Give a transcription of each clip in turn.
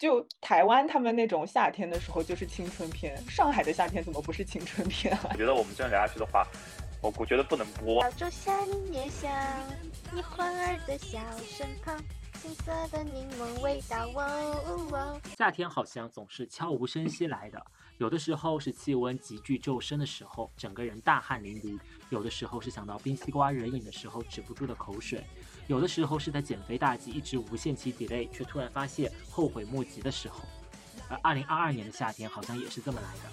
就台湾他们那种夏天的时候就是青春片，上海的夏天怎么不是青春片啊？我觉得我们这样聊下去的话，我我觉得不能播。小仲夏你也想，你环儿的笑身旁，青涩的柠檬味道。哦哦哦夏天好像总是悄无声息来的，有的时候是气温急剧骤升的时候，整个人大汗淋漓；有的时候是想到冰西瓜人饮的时候止不住的口水；有的时候是在减肥大计一直无限期 delay，却突然发现后悔莫及的时候。而二零二二年的夏天好像也是这么来的。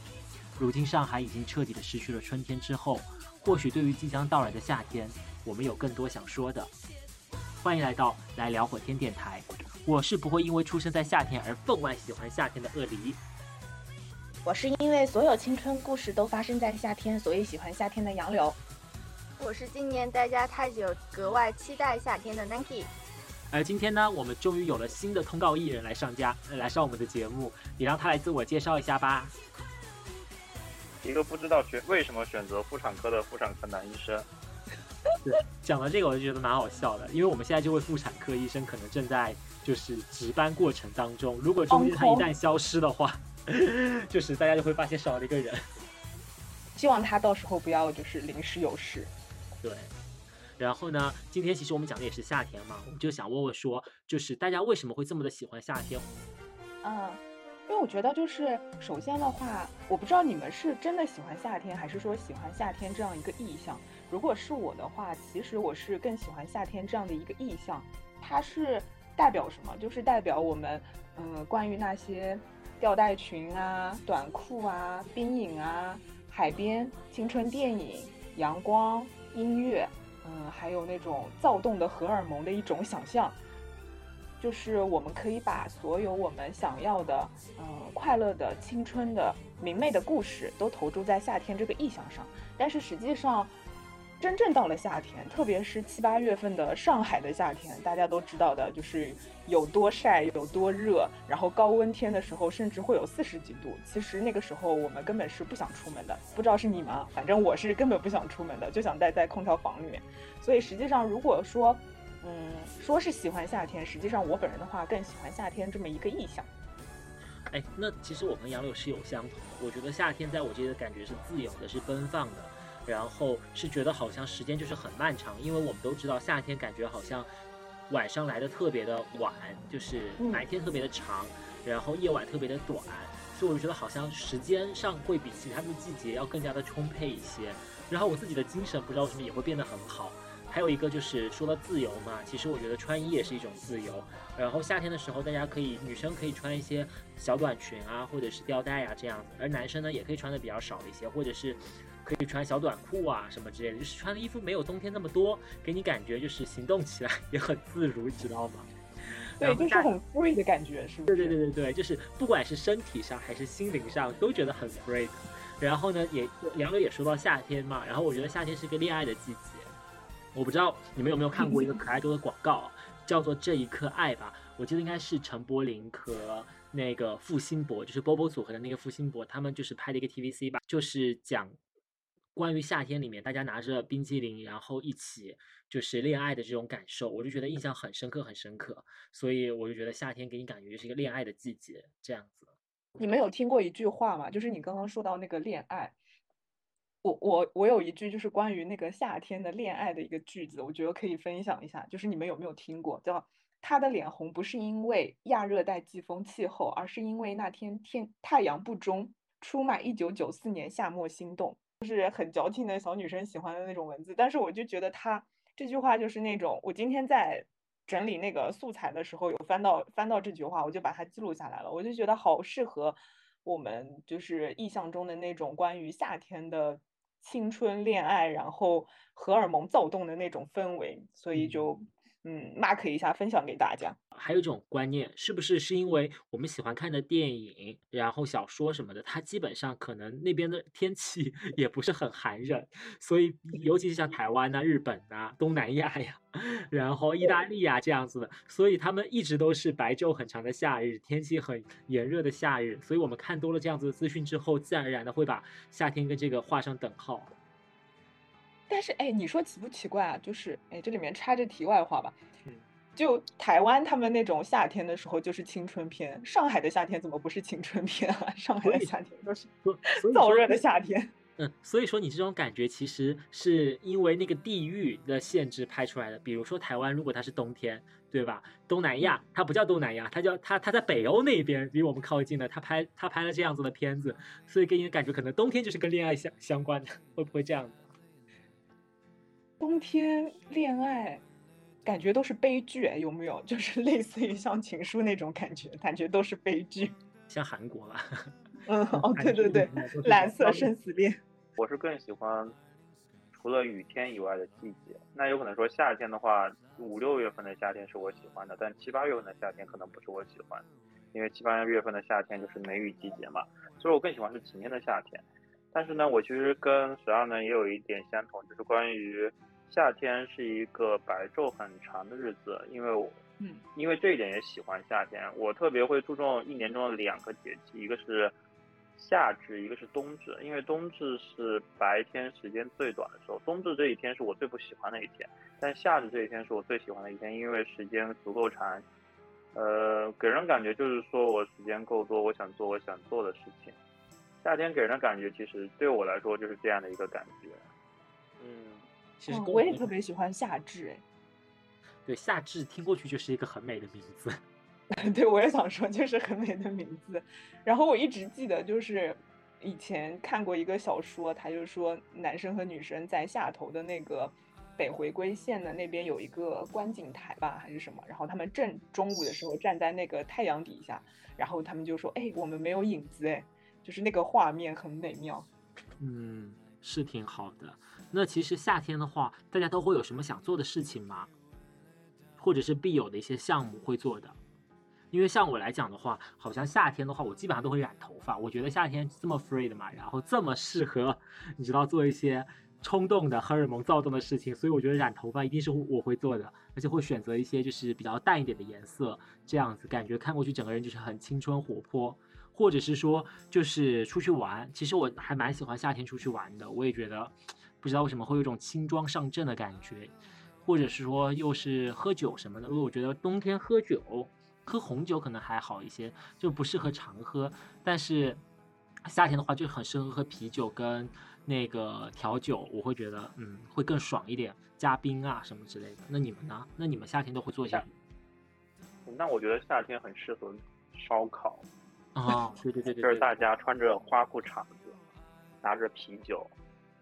如今上海已经彻底的失去了春天之后，或许对于即将到来的夏天，我们有更多想说的。欢迎来到来聊会天电台，我是不会因为出生在夏天而分外喜欢夏天的鳄梨。我是因为所有青春故事都发生在夏天，所以喜欢夏天的杨柳。我是今年待家太久，格外期待夏天的 Nike。而今天呢，我们终于有了新的通告艺人来上家，呃来上我们的节目，你让他来自我介绍一下吧。一个不知道选为什么选择妇产科的妇产科男医生，对，讲到这个我就觉得蛮好笑的，因为我们现在这位妇产科医生可能正在就是值班过程当中，如果中间他一旦消失的话，就是大家就会发现少了一个人。希望他到时候不要就是临时有事。对，然后呢，今天其实我们讲的也是夏天嘛，我们就想问问说，就是大家为什么会这么的喜欢夏天？嗯，因为我觉得就是首先的话，我不知道你们是真的喜欢夏天，还是说喜欢夏天这样一个意象。如果是我的话，其实我是更喜欢夏天这样的一个意象，它是代表什么？就是代表我们，嗯、关于那些吊带裙啊、短裤啊、冰饮啊、海边、青春电影、阳光、音乐，嗯，还有那种躁动的荷尔蒙的一种想象。就是我们可以把所有我们想要的，嗯、快乐的、青春的、明媚的故事都投注在夏天这个意象上。但是实际上，真正到了夏天，特别是七八月份的上海的夏天，大家都知道的，就是有多晒、有多热，然后高温天的时候甚至会有四十几度。其实那个时候我们根本是不想出门的，不知道是你们，反正我是根本不想出门的，就想待在空调房里面。所以实际上，如果说嗯，说是喜欢夏天，实际上我本人的话更喜欢夏天这么一个意象。哎，那其实我跟杨柳是有相同的。我觉得夏天在我这里的感觉是自由的，是奔放的，然后是觉得好像时间就是很漫长，因为我们都知道夏天感觉好像晚上来的特别的晚，就是嗯白天特别的长，然后夜晚特别的短，所以我就觉得好像时间上会比其他的季节要更加的充沛一些。然后我自己的精神不知道为什么也会变得很好。还有一个就是说到自由嘛，其实我觉得穿衣也是一种自由。然后夏天的时候，大家可以女生可以穿一些小短裙啊，或者是吊带啊这样子，而男生呢也可以穿的比较少一些，或者是可以穿小短裤啊什么之类的，就是穿的衣服没有冬天那么多，给你感觉就是行动起来也很自如，你知道吗？对，就是很 free 的感觉，是不对是？对对对对，就是不管是身体上还是心灵上，都觉得很 free 的。然后呢，也杨柳也说到夏天嘛，然后我觉得夏天是个恋爱的季节。我不知道你们有没有看过一个可爱多的广告啊，叫做“这一刻爱吧”，我记得应该是陈柏霖和那个付辛博，就是 Bobo 组合的那个付辛博，他们就是拍的一个 TVC 吧，就是讲关于夏天里面大家拿着冰激凌，然后一起就是恋爱的这种感受，我就觉得印象很深刻，很深刻。所以我就觉得夏天给你感觉就是一个恋爱的季节，这样子。你们有听过一句话吗？就是你刚刚说到那个恋爱，我我我有一句就是关于那个夏天的恋爱的一个句子，我觉得可以分享一下。就是你们有没有听过？叫他的脸红不是因为亚热带季风气候，而是因为那天天太阳不中。出卖一九九四年夏末心动，就是很矫情的小女生喜欢的那种文字。但是我就觉得他这句话就是那种，我今天在整理那个素材的时候，有翻到翻到这句话，我就把它记录下来了。我就觉得好适合我们就是意象中的那种关于夏天的青春恋爱，然后荷尔蒙躁动的那种氛围，所以就嗯 mark 一下，分享给大家。还有一种观念，是不是是因为我们喜欢看的电影，然后小说什么的，它基本上可能那边的天气 也不是很寒冷，所以尤其是像台湾呐、日本呐、东南亚呀，然后意大利啊这样子的，所以他们一直都是白昼很长的夏日，天气很炎热的夏日，所以我们看多了这样子的资讯之后，自然而然的会把夏天跟这个画上等号。但是哎，你说奇不奇怪啊？就是哎，这里面插着题外话吧。嗯就台湾他们那种夏天的时候就是青春片，上海的夏天怎么不是青春片啊？上海的夏天都是燥热的夏天。嗯，所以说你这种感觉其实是因为那个地域的限制拍出来的。比如说台湾，如果它是冬天，对吧？东南亚它不叫东南亚，它叫它它在北欧那边离我们靠近的，它拍它拍了这样子的片子，所以给你的感觉可能冬天就是跟恋爱相相关的，会不会这样？冬天恋爱，感觉都是悲剧，哎，有没有？就是类似于像情书那种感觉，感觉都是悲剧。像韩国吧？嗯，哦，对对对，蓝色生死恋。我是更喜欢除了雨天以外的季节。那有可能说夏天的话，五六月份的夏天是我喜欢的，但七八月份的夏天可能不是我喜欢，因为七八月份的夏天就是梅雨季节嘛，所以我更喜欢是晴天的夏天。但是呢，我其实跟十二呢也有一点相同，就是关于夏天是一个白昼很长的日子，因为我，嗯，因为这一点也喜欢夏天。我特别会注重一年中的两个节气，一个是夏至，一个是冬至。因为冬至是白天时间最短的时候，冬至这一天是我最不喜欢的一天，但夏至这一天是我最喜欢的一天，因为时间足够长，呃，给人感觉就是说我时间够多，我想做我想做的事情。夏天给人的感觉，其实对我来说就是这样的一个感觉。嗯，其实嗯我也特别喜欢夏至，哎，对夏至听过去就是一个很美的名字。对，我也想说，就是很美的名字。然后我一直记得，就是以前看过一个小说，他就说男生和女生在下头的那个北回归线的那边有一个观景台吧，还是什么，然后他们正中午的时候站在那个太阳底下，然后他们就说：“哎，我们没有影子，哎，就是那个画面很美妙。”嗯，是挺好的。那其实夏天的话，大家都会有什么想做的事情吗？或者是必有的一些项目会做的？因为像我来讲的话，好像夏天的话，我基本上都会染头发。我觉得夏天这么 free 的嘛，然后这么适合，你知道做一些冲动的荷尔蒙躁动的事情，所以我觉得染头发一定是我会做的，而且会选择一些就是比较淡一点的颜色，这样子感觉看过去整个人就是很青春活泼。或者是说就是出去玩，其实我还蛮喜欢夏天出去玩的。我也觉得，不知道为什么会有一种轻装上阵的感觉，或者是说又是喝酒什么的。因为我觉得冬天喝酒，喝红酒可能还好一些，就不适合常喝。但是夏天的话就很适合喝啤酒跟那个调酒，我会觉得嗯会更爽一点，加冰啊什么之类的。那你们呢？那你们夏天都会做些什么？那我觉得夏天很适合烧烤。哦，对对对对，就是大家穿着花裤衩子，拿着啤酒，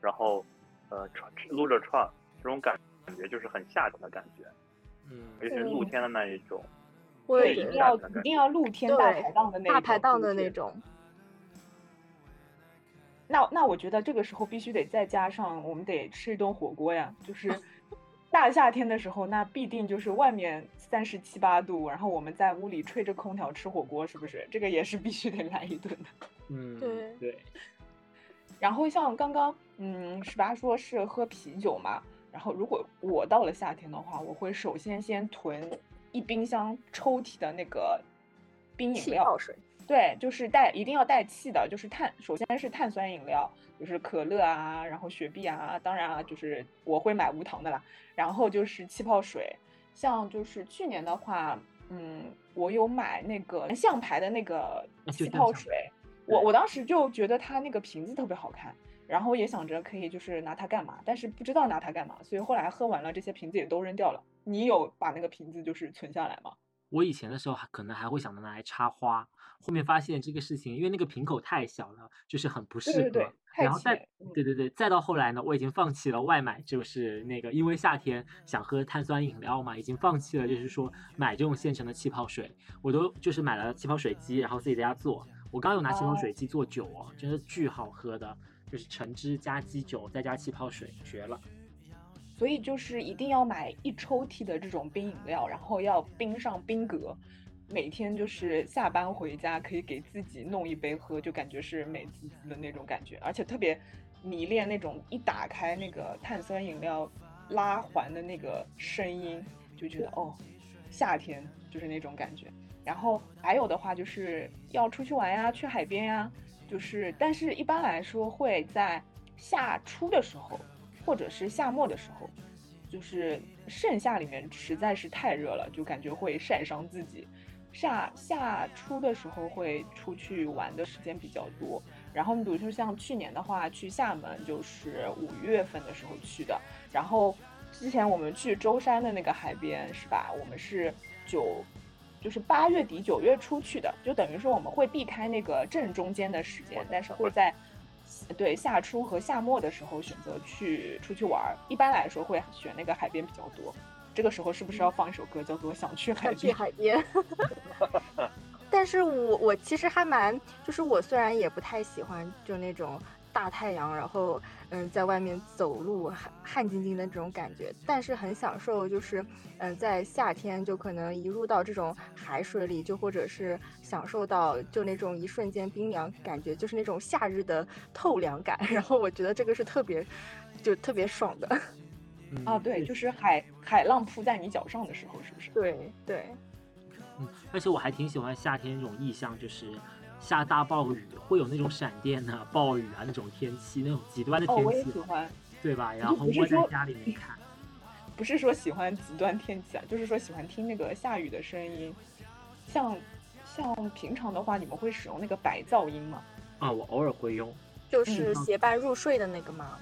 然后呃串撸着串，这种感感觉就是很夏天的感觉，嗯，尤其是露天的那一种。对，一定要一定要露天大排档的那大排档的那种。那那我觉得这个时候必须得再加上，我们得吃一顿火锅呀。就是大夏天的时候，那必定就是外面三十七八度，然后我们在屋里吹着空调吃火锅，是不是？这个也是必须得来一顿的。嗯，对对，然后像刚刚，嗯，十八说是喝啤酒嘛。然后如果我到了夏天的话，我会首先先囤一冰箱抽屉的那个冰饮料泡。水，对，就是带一定要带气的，就是碳，首先是碳酸饮料，就是可乐啊，然后雪碧啊，当然啊，就是我会买无糖的啦。然后就是气泡水，像就是去年的话，嗯，我有买那个象牌的那个气泡水，我我当时就觉得它那个瓶子特别好看，然后也想着可以就是拿它干嘛，但是不知道拿它干嘛，所以后来喝完了这些瓶子也都扔掉了。你有把那个瓶子就是存下来吗？我以前的时候还可能还会想着拿来插花，后面发现这个事情，因为那个瓶口太小了，就是很不适合。对对对太然后再对对对，再到后来呢，我已经放弃了外买，就是那个因为夏天想喝碳酸饮料嘛，已经放弃了，就是说买这种现成的气泡水，我都就是买了气泡水机，然后自己在家做。我刚有拿气泡哦水机做酒哦，真的巨好喝的，就是橙汁加鸡酒再加气泡水，绝了。所以就是一定要买一抽屉的这种冰饮料，然后要冰上冰格，每天就是下班回家可以给自己弄一杯喝，就感觉是美滋滋的那种感觉，而且特别迷恋那种一打开那个碳酸饮料拉环的那个声音，就觉得哦，夏天就是那种感觉。然后还有的话就是要出去玩呀，去海边呀，就是但是一般来说会在夏初的时候。或者是夏末的时候，就是盛夏里面实在是太热了，就感觉会晒伤自己。夏夏初的时候会出去玩的时间比较多，然后你比如说像去年的话，去厦门就是五月份的时候去的，然后之前我们去舟山的那个海边是吧？我们是九，就是八月底九月初去的，就等于说我们会避开那个正中间的时间，但是会在对夏初和夏末的时候选择去出去玩儿。一般来说会选那个海边比较多。这个时候是不是要放一首歌，叫做《想去海边》？去海边。但是我我其实还蛮，就是我虽然也不太喜欢就那种大太阳，然后嗯在外面走路汗汗津津的这种感觉，但是很享受，就是嗯在夏天就可能一入到这种海水里，就或者是享受到就那种一瞬间冰凉感觉，就是那种夏日的透凉感。然后我觉得这个是特别就特别爽的。啊，对，就是海海浪扑在你脚上的时候，是不是？对对。嗯，而且我还挺喜欢夏天这种意象，就是下大暴雨，会有那种闪电啊、暴雨啊那种天气，那种极端的天气。哦，我也喜欢。对吧？然后窝在家里面 看。不是说喜欢极端天气啊，就是说喜欢听那个下雨的声音。像像平常的话，你们会使用那个白噪音吗？啊，我偶尔会用。就是携伴入睡的那个吗？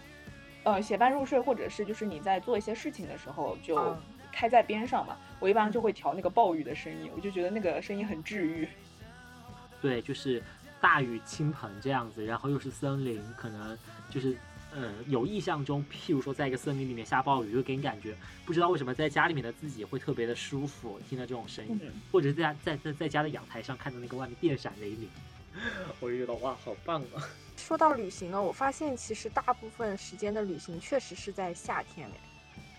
呃，携伴入睡，或者是就是你在做一些事情的时候就开在边上嘛。我一般就会调那个暴雨的声音，我就觉得那个声音很治愈。对，就是大雨倾盆这样子，然后又是森林，可能就是呃有印象中，譬如说在一个森林里面下暴雨，就给你感觉不知道为什么在家里面的自己会特别的舒服，听到这种声音，或者在在在在家的阳台上看到那个外面电闪雷鸣，我就觉得哇，好棒啊！说到旅行呢，我发现其实大部分时间的旅行确实是在夏天嘞。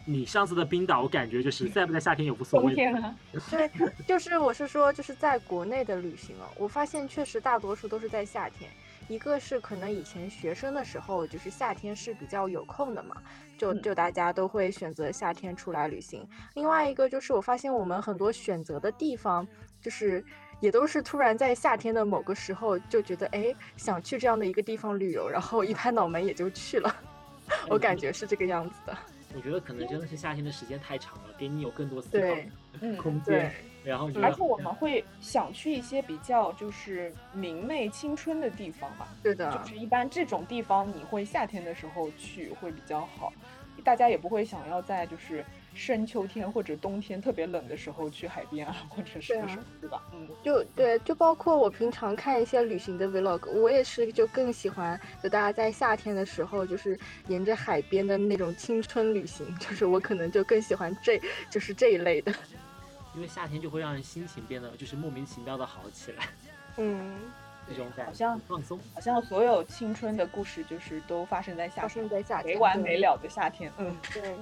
你上次的冰岛，我感觉就是在不在夏天也无所谓。冬天啊。对，就是我是说，就是在国内的旅行哦，我发现确实大多数都是在夏天。一个是可能以前学生的时候，就是夏天是比较有空的嘛，就就大家都会选择夏天出来旅行。另外一个就是我发现我们很多选择的地方，就是。也都是突然在夏天的某个时候就觉得，哎，想去这样的一个地方旅游，然后一拍脑门也就去了。我感觉是这个样子的。我觉得可能真的是夏天的时间太长了，给你有更多思考空间。然后，而且我们会想去一些比较就是明媚青春的地方吧。对的，就是一般这种地方你会夏天的时候去会比较好，大家也不会想要在就是。深秋天或者冬天特别冷的时候去海边啊，或者是什么，对吧？嗯，就对，就包括我平常看一些旅行的 vlog，我也是就更喜欢，就大家在夏天的时候，就是沿着海边的那种青春旅行，就是我可能就更喜欢这就是这一类的，因为夏天就会让人心情变得就是莫名其妙的好起来，嗯，这种感觉，好像放松，好像所有青春的故事就是都发生在夏天，发生在夏天，没完没了的夏天，嗯，对。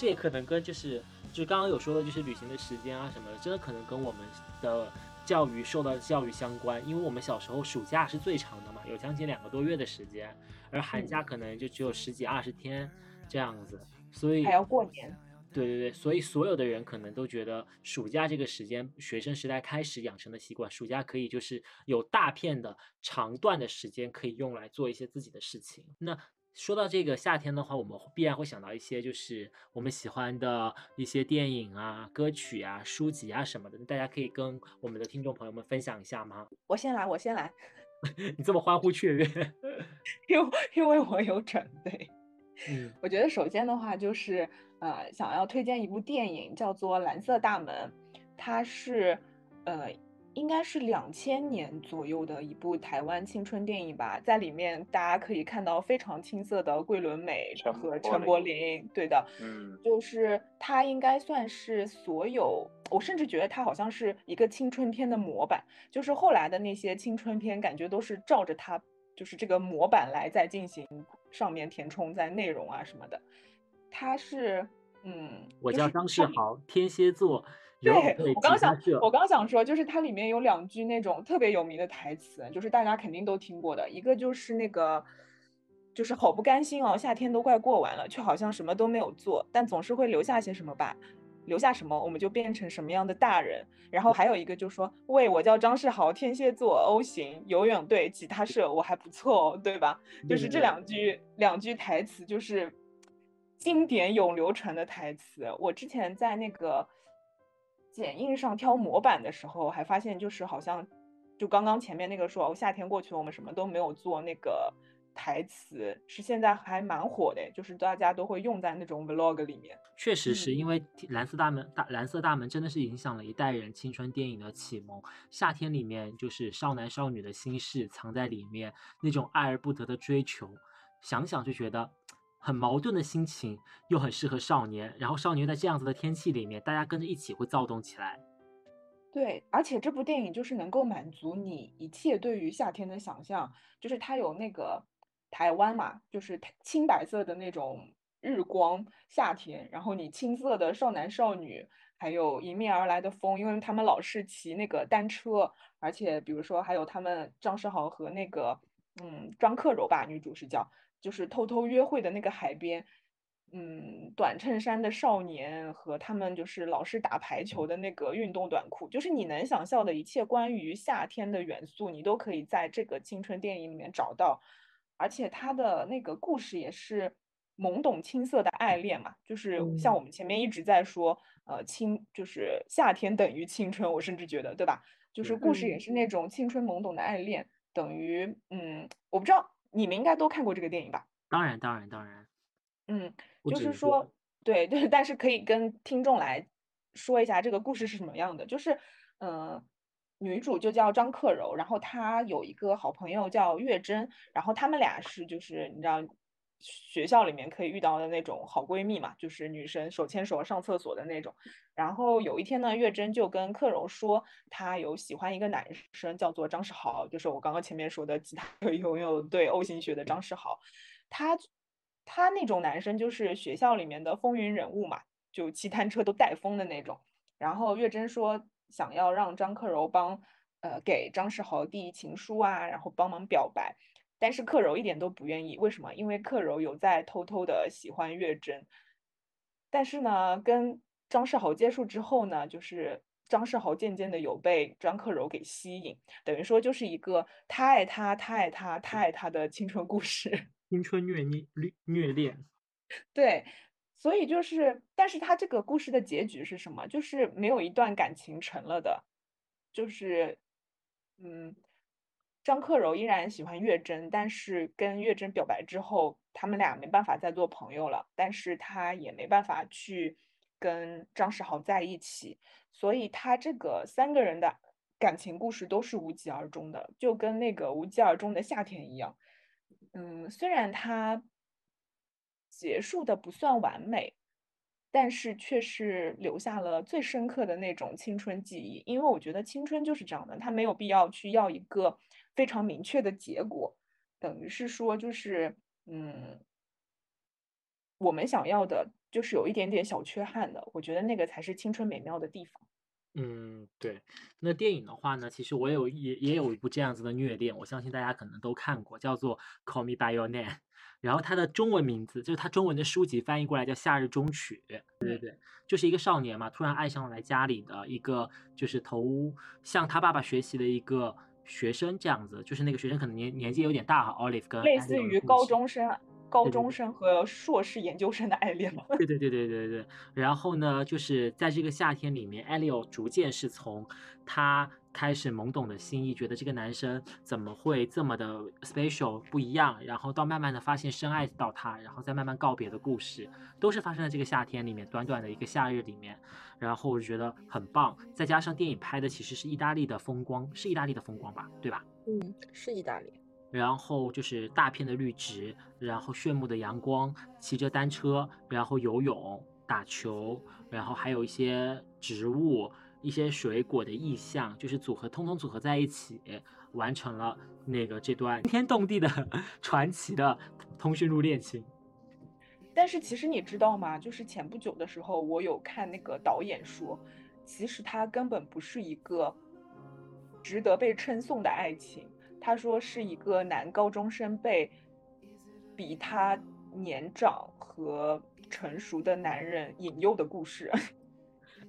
这也可能跟就是就刚刚有说的，就是旅行的时间啊什么的，真的可能跟我们的教育受到的教育相关。因为我们小时候暑假是最长的嘛，有将近两个多月的时间，而寒假可能就只有十几二十天这样子，所以还要过年。对对对，所以所有的人可能都觉得暑假这个时间，学生时代开始养成的习惯，暑假可以就是有大片的长段的时间可以用来做一些自己的事情。那。说到这个夏天的话，我们必然会想到一些就是我们喜欢的一些电影啊、歌曲啊、书籍啊什么的。大家可以跟我们的听众朋友们分享一下吗？我先来，我先来。你这么欢呼雀跃，因为因为我有准备。嗯，我觉得首先的话就是呃，想要推荐一部电影，叫做《蓝色大门》，它是呃。应该是两千年左右的一部台湾青春电影吧，在里面大家可以看到非常青涩的桂纶镁和陈柏霖，对的，嗯，就是他应该算是所有，我甚至觉得他好像是一个青春片的模板，就是后来的那些青春片感觉都是照着他就是这个模板来在进行上面填充在内容啊什么的，他是，嗯，我叫张世豪，天蝎座。对我刚想，我刚想说，就是它里面有两句那种特别有名的台词，就是大家肯定都听过的。一个就是那个，就是好不甘心哦，夏天都快过完了，却好像什么都没有做，但总是会留下些什么吧？留下什么，我们就变成什么样的大人。然后还有一个就说，喂，我叫张世豪，天蝎座，O 型，游泳队，吉他社，我还不错哦，对吧？就是这两句两句台词，就是。经典永流传的台词。我之前在那个剪映上挑模板的时候，还发现就是好像就刚刚前面那个说哦，夏天过去了，我们什么都没有做那个。台词是现在还蛮火的，就是大家都会用在那种 vlog 里面。确实是因为蓝色大门大蓝色大门真的是影响了一代人青春电影的启蒙。夏天里面就是少男少女的心事藏在里面，那种爱而不得的追求，想想就觉得很矛盾的心情，又很适合少年。然后少年在这样子的天气里面，大家跟着一起会躁动起来。对，而且这部电影就是能够满足你一切对于夏天的想象，就是它有那个。台湾嘛，就是青白色的那种日光夏天，然后你青色的少男少女，还有迎面而来的风，因为他们老是骑那个单车，而且比如说还有他们张世豪和那个嗯张克柔吧，女主是叫，就是偷偷约会的那个海边，嗯，短衬衫的少年和他们就是老是打排球的那个运动短裤，就是你能想象的一切关于夏天的元素，你都可以在这个青春电影里面找到。而且他的那个故事也是懵懂青涩的爱恋嘛，就是像我们前面一直在说，呃，青就是夏天等于青春，我甚至觉得，对吧？就是故事也是那种青春懵懂的爱恋，等于，嗯，我不知道你们应该都看过这个电影吧？当然，当然，当然。嗯，就是说，对 对，但是可以跟听众来说一下这个故事是什么样的，就是，嗯。女主就叫张克柔，然后她有一个好朋友叫月珍，然后他们俩是就是你知道学校里面可以遇到的那种好闺蜜嘛，就是女生手牵手上厕所的那种。然后有一天呢，月珍就跟克柔说，她有喜欢一个男生，叫做张世豪，就是我刚刚前面说的吉他拥有对 O 型血的张世豪。他他那种男生就是学校里面的风云人物嘛，就骑单车都带风的那种。然后月珍说。想要让张克柔帮，呃，给张世豪递情书啊，然后帮忙表白，但是克柔一点都不愿意。为什么？因为克柔有在偷偷的喜欢月珍。但是呢，跟张世豪接触之后呢，就是张世豪渐渐的有被张克柔给吸引，等于说就是一个他爱他，他爱他，他爱他的青春故事，青春虐虐虐恋。对。所以就是，但是他这个故事的结局是什么？就是没有一段感情成了的，就是，嗯，张克柔依然喜欢月珍，但是跟月珍表白之后，他们俩没办法再做朋友了，但是他也没办法去跟张世豪在一起，所以他这个三个人的感情故事都是无疾而终的，就跟那个无疾而终的夏天一样。嗯，虽然他。结束的不算完美，但是却是留下了最深刻的那种青春记忆。因为我觉得青春就是这样的，他没有必要去要一个非常明确的结果，等于是说，就是嗯，我们想要的就是有一点点小缺憾的。我觉得那个才是青春美妙的地方。嗯，对。那电影的话呢，其实我有也也有一部这样子的虐恋，我相信大家可能都看过，叫做《Call Me by Your Name》。然后它的中文名字就是它中文的书籍翻译过来叫《夏日中曲》，对对对，就是一个少年嘛，突然爱上了来家里的一个就是投向他爸爸学习的一个学生这样子，就是那个学生可能年年纪有点大哈，Olive 跟类似于高中生、高中生和硕士研究生的爱恋嘛。对对对对对对。然后呢，就是在这个夏天里面 e l i o 逐渐是从他。开始懵懂的心意，觉得这个男生怎么会这么的 special 不一样，然后到慢慢的发现深爱到他，然后再慢慢告别的故事，都是发生在这个夏天里面，短短的一个夏日里面，然后我就觉得很棒。再加上电影拍的其实是意大利的风光，是意大利的风光吧，对吧？嗯，是意大利。然后就是大片的绿植，然后炫目的阳光，骑着单车，然后游泳、打球，然后还有一些植物。一些水果的意象，就是组合，通通组合在一起，完成了那个这段惊天动地的 传奇的通讯录恋情。但是其实你知道吗？就是前不久的时候，我有看那个导演说，其实他根本不是一个值得被称颂的爱情。他说是一个男高中生被比他年长和成熟的男人引诱的故事。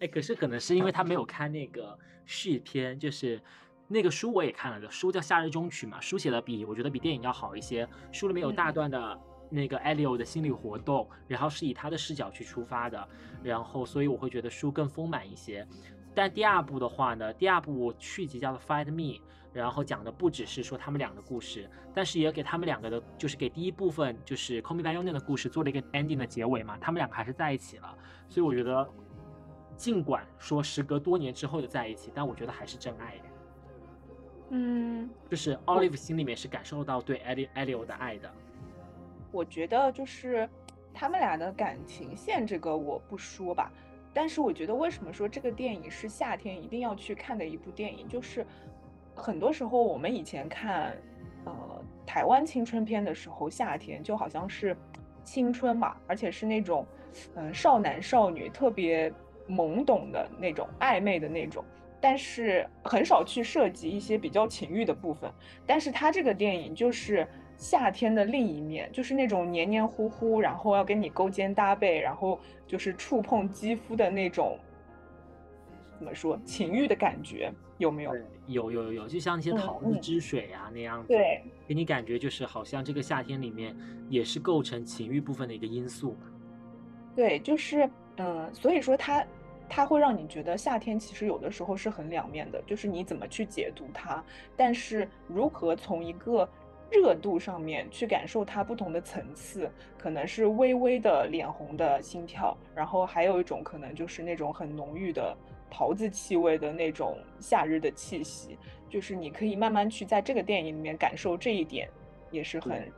哎，可是可能是因为他没有看那个续篇，就是那个书我也看了的，书叫《夏日中曲》嘛，书写的比我觉得比电影要好一些。书里面有大段的那个艾利欧的心理活动，然后是以他的视角去出发的，然后所以我会觉得书更丰满一些。但第二部的话呢，第二部续集叫做《Fight Me》，然后讲的不只是说他们俩的故事，但是也给他们两个的，就是给第一部分就是《Call Me By Your Name》的故事做了一个 ending 的结尾嘛，他们两个还是在一起了。所以我觉得，尽管说时隔多年之后的在一起，但我觉得还是真爱。嗯，就是 Olive 心里面是感受到对艾利艾利欧的爱的。我觉得就是他们俩的感情线这个我不说吧。但是我觉得，为什么说这个电影是夏天一定要去看的一部电影？就是很多时候我们以前看，呃，台湾青春片的时候，夏天就好像是青春嘛，而且是那种，嗯，少男少女特别懵懂的那种暧昧的那种，但是很少去涉及一些比较情欲的部分。但是他这个电影就是。夏天的另一面就是那种黏黏糊糊，然后要跟你勾肩搭背，然后就是触碰肌肤的那种，怎么说情欲的感觉有没有？有有有有，就像那些桃子之水啊那样子，对，给你感觉就是好像这个夏天里面也是构成情欲部分的一个因素嘛。对，就是嗯，所以说它它会让你觉得夏天其实有的时候是很两面的，就是你怎么去解读它，但是如何从一个。热度上面去感受它不同的层次，可能是微微的脸红的心跳，然后还有一种可能就是那种很浓郁的桃子气味的那种夏日的气息，就是你可以慢慢去在这个电影里面感受这一点，也是很，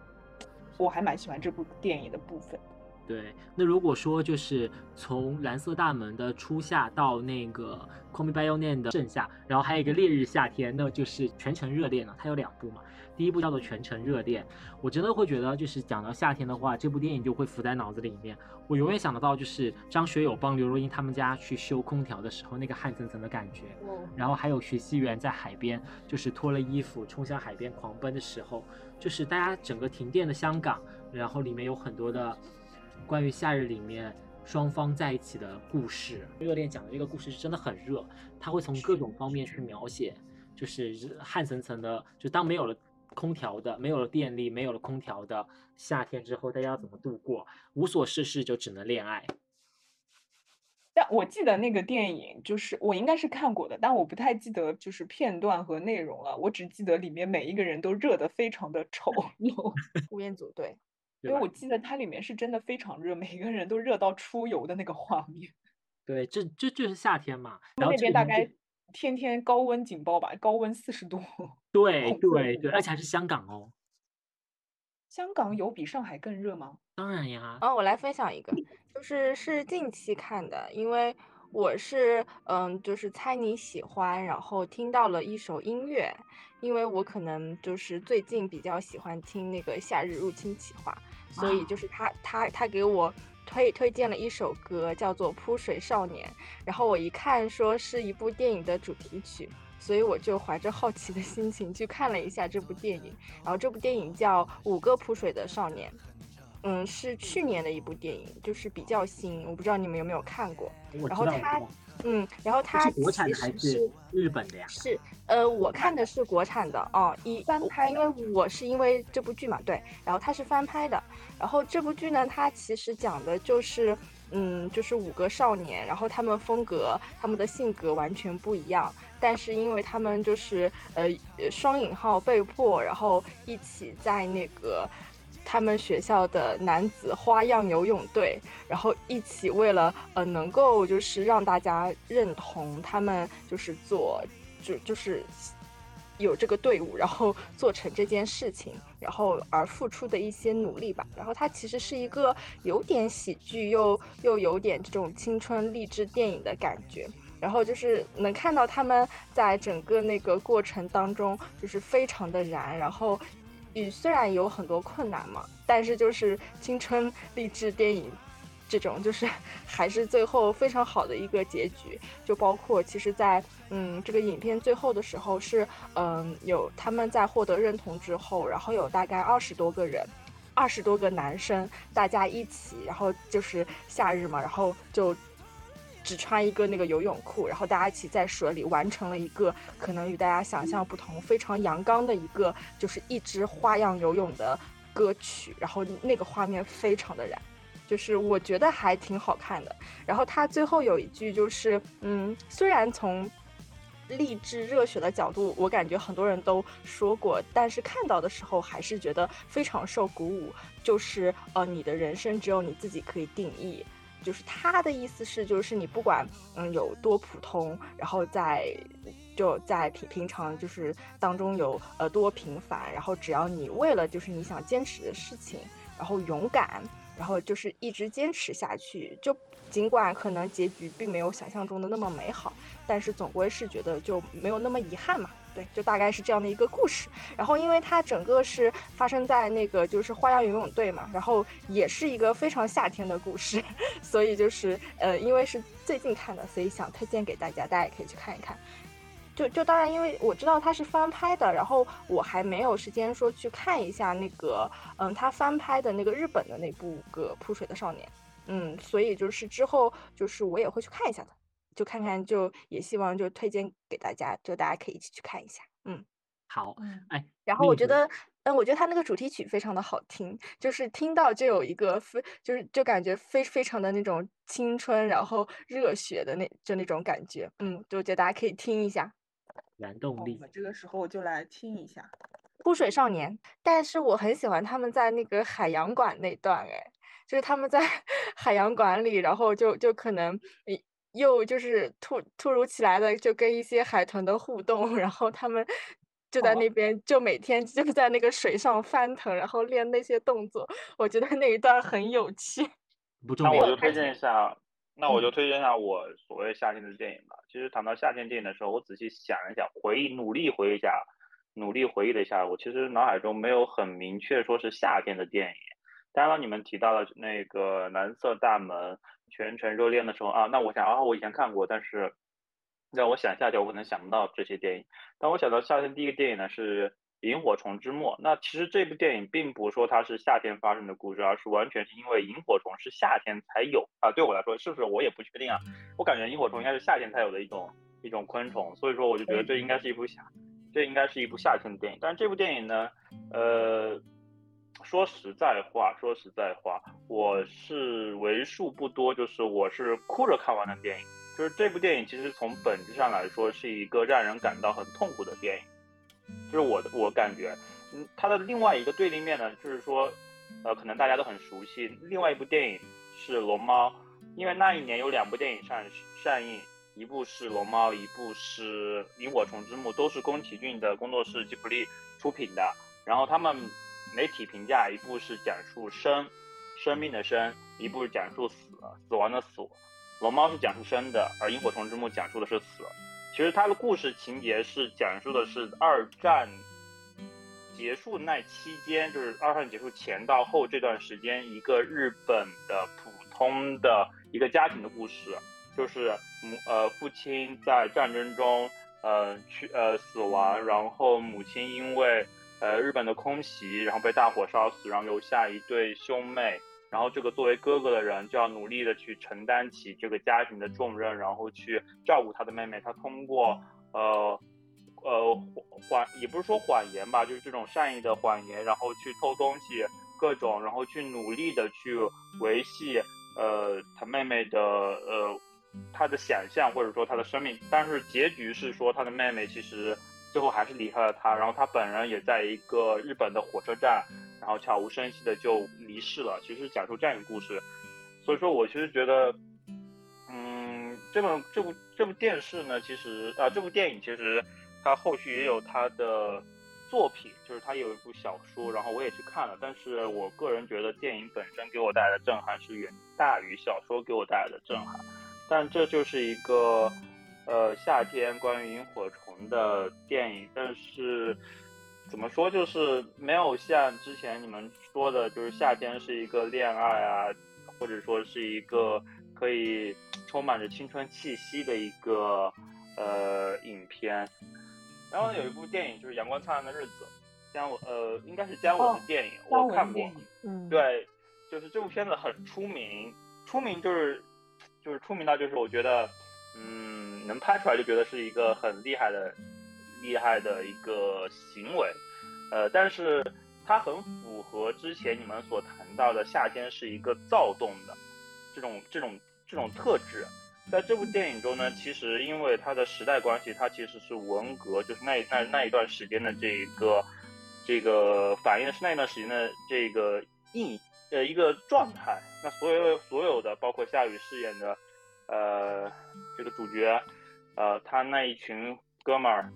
我还蛮喜欢这部电影的部分。对，那如果说就是从蓝色大门的初夏到那个 Call Me By Your Name 的盛夏，然后还有一个烈日夏天，那就是全程热恋了。它有两部嘛。第一部叫做《全程热恋》，我真的会觉得，就是讲到夏天的话，这部电影就会浮在脑子里面。我永远想得到，就是张学友帮刘若英他们家去修空调的时候，那个汗涔涔的感觉。然后还有徐熙媛在海边，就是脱了衣服冲向海边狂奔的时候，就是大家整个停电的香港，然后里面有很多的关于夏日里面双方在一起的故事。热恋讲的这个故事是真的很热，他会从各种方面去描写，就是汗涔涔的，就当没有了。空调的没有了电力，没有了空调的夏天之后，大家要怎么度过？无所事事就只能恋爱。但我记得那个电影，就是我应该是看过的，但我不太记得就是片段和内容了。我只记得里面每一个人都热得非常的丑 陋。吴彦祖对，因为我记得它里面是真的非常热，每个人都热到出油的那个画面。对，这这就是夏天嘛。然后那边大概。天天高温警报吧，高温四十度。对对对，而且还是香港哦。香港有比上海更热吗？当然呀。哦，我来分享一个，就是是近期看的，因为我是嗯，就是猜你喜欢，然后听到了一首音乐，因为我可能就是最近比较喜欢听那个《夏日入侵企划》，所以就是他他他给我。推推荐了一首歌，叫做《扑水少年》，然后我一看说是一部电影的主题曲，所以我就怀着好奇的心情去看了一下这部电影。然后这部电影叫《五个扑水的少年》，嗯，是去年的一部电影，就是比较新，我不知道你们有没有看过。然后它。嗯，然后它是国产的还是日本的呀？是，呃，我看的是国产的哦，一翻拍，因为我是因为这部剧嘛，对，然后它是翻拍的，然后这部剧呢，它其实讲的就是，嗯，就是五个少年，然后他们风格、他们的性格完全不一样，但是因为他们就是呃双引号被迫，然后一起在那个。他们学校的男子花样游泳队，然后一起为了呃能够就是让大家认同他们就是做就就是有这个队伍，然后做成这件事情，然后而付出的一些努力吧。然后它其实是一个有点喜剧又又有点这种青春励志电影的感觉。然后就是能看到他们在整个那个过程当中就是非常的燃，然后。虽然有很多困难嘛，但是就是青春励志电影，这种就是 还是最后非常好的一个结局。就包括其实，在嗯这个影片最后的时候是嗯有他们在获得认同之后，然后有大概二十多个人，二十多个男生大家一起，然后就是夏日嘛，然后就。只穿一个那个游泳裤，然后大家一起在水里完成了一个可能与大家想象不同、非常阳刚的一个，就是一支花样游泳的歌曲，然后那个画面非常的燃，就是我觉得还挺好看的。然后他最后有一句就是，嗯，虽然从励志热血的角度，我感觉很多人都说过，但是看到的时候还是觉得非常受鼓舞。就是呃，你的人生只有你自己可以定义。就是他的意思是，就是你不管嗯有多普通，然后在就在平平常就是当中有呃多平凡，然后只要你为了就是你想坚持的事情，然后勇敢，然后就是一直坚持下去，就尽管可能结局并没有想象中的那么美好，但是总归是觉得就没有那么遗憾嘛。对，就大概是这样的一个故事。然后，因为它整个是发生在那个就是花样游泳队嘛，然后也是一个非常夏天的故事，所以就是呃，因为是最近看的，所以想推荐给大家，大家也可以去看一看。就就当然，因为我知道它是翻拍的，然后我还没有时间说去看一下那个嗯，他翻拍的那个日本的那部个《扑水的少年》，嗯，所以就是之后就是我也会去看一下的。就看看，就也希望就推荐给大家，就大家可以一起去看一下。嗯，好，哎，然后我觉得，嗯，我觉得他那个主题曲非常的好听，就是听到就有一个非，就是就感觉非非常的那种青春，然后热血的那就那种感觉。嗯，就觉得大家可以听一下。原动力，我们这个时候我就来听一下《枯水少年》，但是我很喜欢他们在那个海洋馆那段，哎，就是他们在 海洋馆里，然后就就可能。又就是突突如其来的就跟一些海豚的互动，然后他们就在那边就每天就在那个水上翻腾，然后练那些动作，我觉得那一段很有趣。那我就推荐一下，那我就推荐一下我所谓夏天的电影吧。其实谈到夏天电影的时候，我仔细想一想，回忆努力回忆一下，努力回忆了一下，我其实脑海中没有很明确说是夏天的电影。当然了，你们提到了那个蓝色大门。全程热恋的时候啊，那我想啊，我以前看过，但是让我想夏天，我可能想不到这些电影。但我想到夏天第一个电影呢是《萤火虫之墓》，那其实这部电影并不说它是夏天发生的故事，而是完全是因为萤火虫是夏天才有啊。对我来说，是不是我也不确定啊？我感觉萤火虫应该是夏天才有的一种一种昆虫，所以说我就觉得这应该是一部夏，这应该是一部夏天的电影。但是这部电影呢，呃。说实在话，说实在话，我是为数不多，就是我是哭着看完的电影。就是这部电影，其实从本质上来说，是一个让人感到很痛苦的电影。就是我的我感觉，嗯，它的另外一个对立面呢，就是说，呃，可能大家都很熟悉，另外一部电影是《龙猫》，因为那一年有两部电影上上映，一部是《龙猫》，一部是《萤火虫之墓》，都是宫崎骏的工作室吉卜力出品的。然后他们。媒体评价一部是讲述生，生命的生；一部是讲述死，死亡的死。龙猫是讲述生的，而萤火虫之墓讲述的是死。其实它的故事情节是讲述的是二战结束那期间，就是二战结束前到后这段时间，一个日本的普通的一个家庭的故事，就是母呃父亲在战争中呃去呃死亡，然后母亲因为。呃，日本的空袭，然后被大火烧死，然后留下一对兄妹，然后这个作为哥哥的人就要努力的去承担起这个家庭的重任，然后去照顾他的妹妹。他通过呃呃谎，也不是说谎言吧，就是这种善意的谎言，然后去偷东西，各种，然后去努力的去维系呃他妹妹的呃他的想象或者说他的生命。但是结局是说他的妹妹其实。最后还是离开了他，然后他本人也在一个日本的火车站，然后悄无声息的就离世了。其实讲述这样一个故事，所以说我其实觉得，嗯，这部这部这部电视呢，其实啊，这部电影其实它后续也有它的作品，就是它有一部小说，然后我也去看了。但是我个人觉得电影本身给我带来的震撼是远大于小说给我带来的震撼。但这就是一个。呃，夏天关于萤火虫的电影，但是怎么说，就是没有像之前你们说的，就是夏天是一个恋爱啊，或者说是一个可以充满着青春气息的一个呃影片。然后有一部电影就是《阳光灿烂的日子》，姜文呃应该是姜文的电影，我看过。嗯，对，就是这部片子很出名，出名就是就是出名到就是我觉得。嗯，能拍出来就觉得是一个很厉害的、厉害的一个行为，呃，但是它很符合之前你们所谈到的夏天是一个躁动的这种这种这种特质。在这部电影中呢，其实因为它的时代关系，它其实是文革，就是那那那一段时间的这一个这个反映的是那一段时间的这个印呃一个状态。那所有所有的包括夏雨饰演的呃这个主角，呃他那一群哥们儿，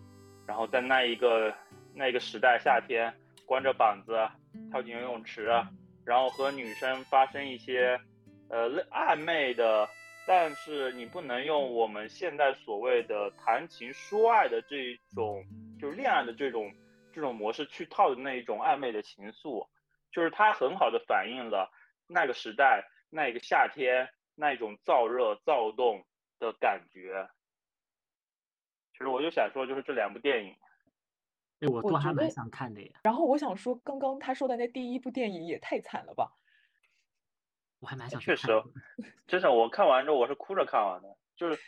然后在那一个那个时代夏天，光着膀子跳进游泳池，然后和女生发生一些呃暧昧的。但是你不能用我们现在所谓的谈情说爱的这种，就是恋爱的这种这种模式去套的那一种暧昧的情愫，就是它很好的反映了那个时代那个夏天那一种燥热躁动的感觉。其实我就想说，就是这两部电影，哎，我都还蛮想看的耶。然后我想说，刚刚他说的那第一部电影也太惨了吧。我还蛮想确实，真的，我看完之后我是哭着看完的，就是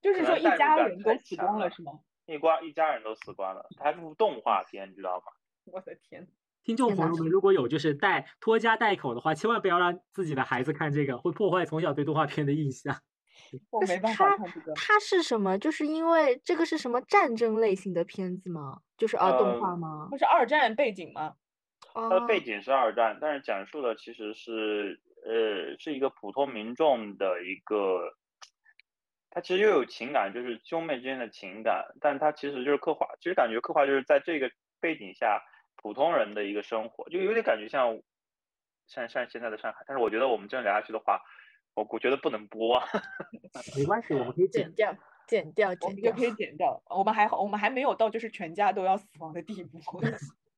就就是说一家人都死光了是吗？一瓜一家人都死光了，它还是部动画片，你知道吗？我的天！听众朋友们，如果有就是带拖家带口的话，千万不要让自己的孩子看这个，会破坏从小对动画片的印象。我没办法看这个。它是什么？就是因为这个是什么战争类型的片子吗？就是啊，动画吗？不是二战背景吗？它的背景是二战，但是讲述的其实是。呃，是一个普通民众的一个，他其实又有情感，就是兄妹之间的情感，但他其实就是刻画，其实感觉刻画就是在这个背景下普通人的一个生活，就有点感觉像像像现在的上海。但是我觉得我们这样聊下去的话，我我觉得不能播。没关系，我们可以剪掉，剪掉，剪掉，可以剪掉。我们还好我们还没有到就是全家都要死亡的地步。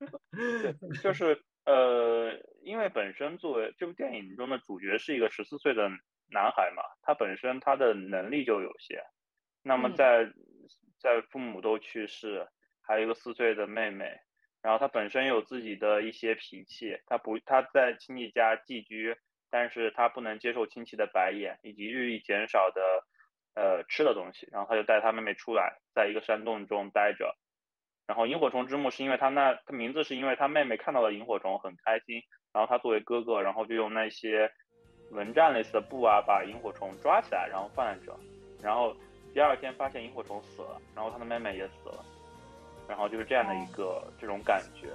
就是。呃，因为本身作为这部电影中的主角是一个十四岁的男孩嘛，他本身他的能力就有限。那么在在父母都去世，还有一个四岁的妹妹，然后他本身有自己的一些脾气，他不他在亲戚家寄居，但是他不能接受亲戚的白眼以及日益减少的呃吃的东西，然后他就带他妹妹出来，在一个山洞中待着。然后萤火虫之墓是因为他那他名字是因为他妹妹看到了萤火虫很开心，然后他作为哥哥，然后就用那些蚊帐类似的布啊把萤火虫抓起来，然后放在这，然后第二天发现萤火虫死了，然后他的妹妹也死了，然后就是这样的一个这种感觉，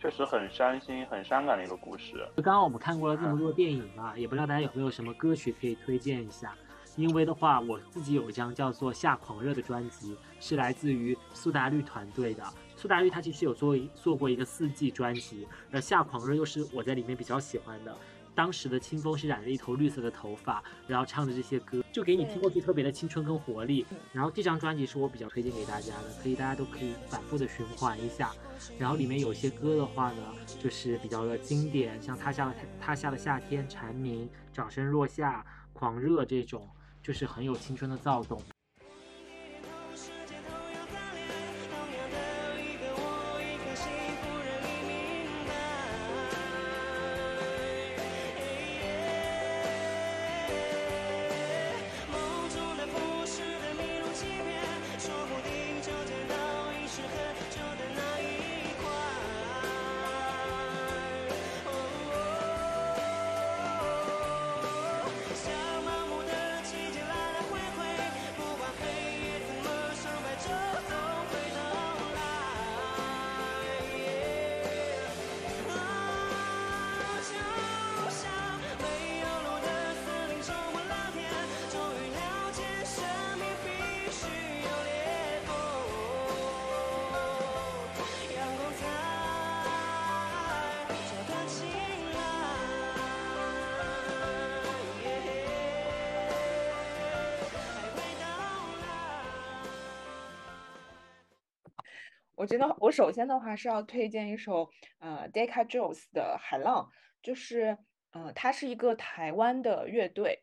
确实很伤心很伤感的一个故事。就刚刚我们看过了这么多电影嘛，也不知道大家有没有什么歌曲可以推荐一下。因为的话，我自己有一张叫做《夏狂热》的专辑，是来自于苏打绿团队的。苏打绿他其实有做做过一个四季专辑，而《夏狂热》又是我在里面比较喜欢的。当时的清风是染了一头绿色的头发，然后唱的这些歌，就给你听过去特别的青春跟活力。然后这张专辑是我比较推荐给大家的，可以大家都可以反复的循环一下。然后里面有些歌的话呢，就是比较的经典，像《他下的他下的夏天》、《蝉鸣》、《掌声若下》、《狂热》这种。就是很有青春的躁动。我觉得我首先的话是要推荐一首呃，Deca Jones 的《海浪》，就是呃，它是一个台湾的乐队，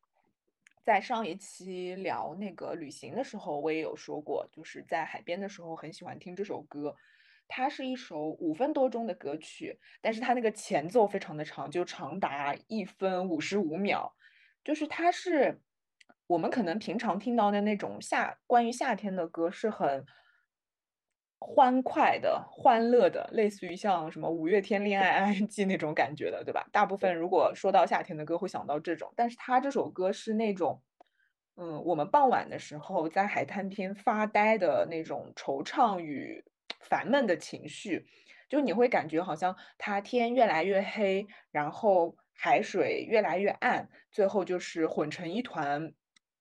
在上一期聊那个旅行的时候，我也有说过，就是在海边的时候很喜欢听这首歌。它是一首五分多钟的歌曲，但是它那个前奏非常的长，就长达一分五十五秒，就是它是我们可能平常听到的那种夏关于夏天的歌是很。欢快的、欢乐的，类似于像什么五月天恋爱 ING 那种感觉的，对吧？大部分如果说到夏天的歌，会想到这种。但是他这首歌是那种，嗯，我们傍晚的时候在海滩边发呆的那种惆怅与烦闷的情绪，就你会感觉好像它天越来越黑，然后海水越来越暗，最后就是混成一团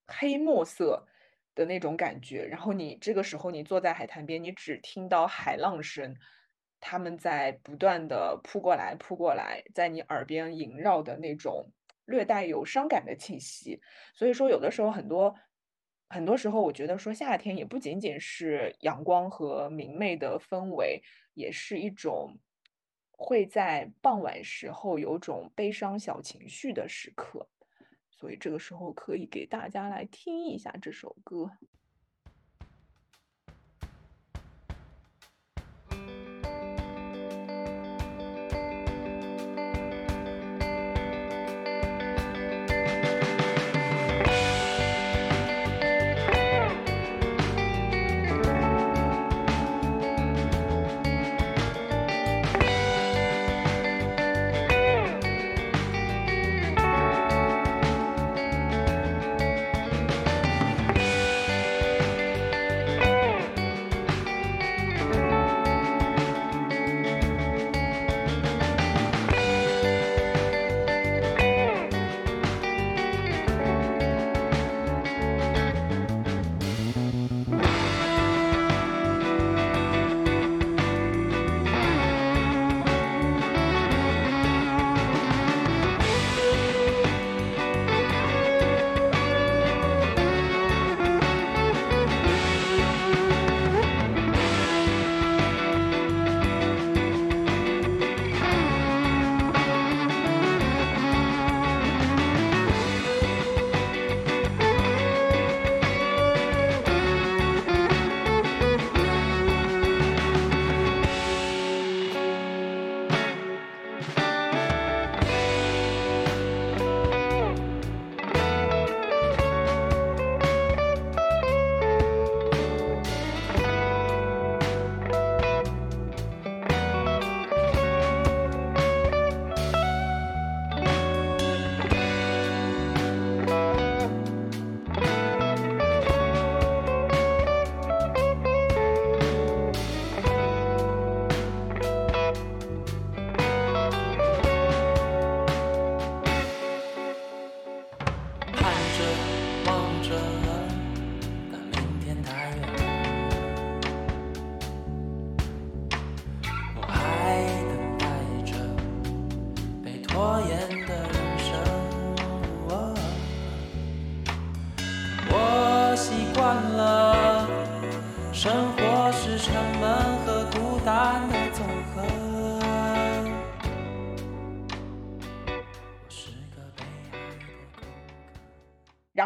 黑墨色。的那种感觉，然后你这个时候你坐在海滩边，你只听到海浪声，他们在不断的扑过来扑过来，在你耳边萦绕的那种略带有伤感的气息。所以说，有的时候很多很多时候，我觉得说夏天也不仅仅是阳光和明媚的氛围，也是一种会在傍晚时候有种悲伤小情绪的时刻。所以这个时候可以给大家来听一下这首歌。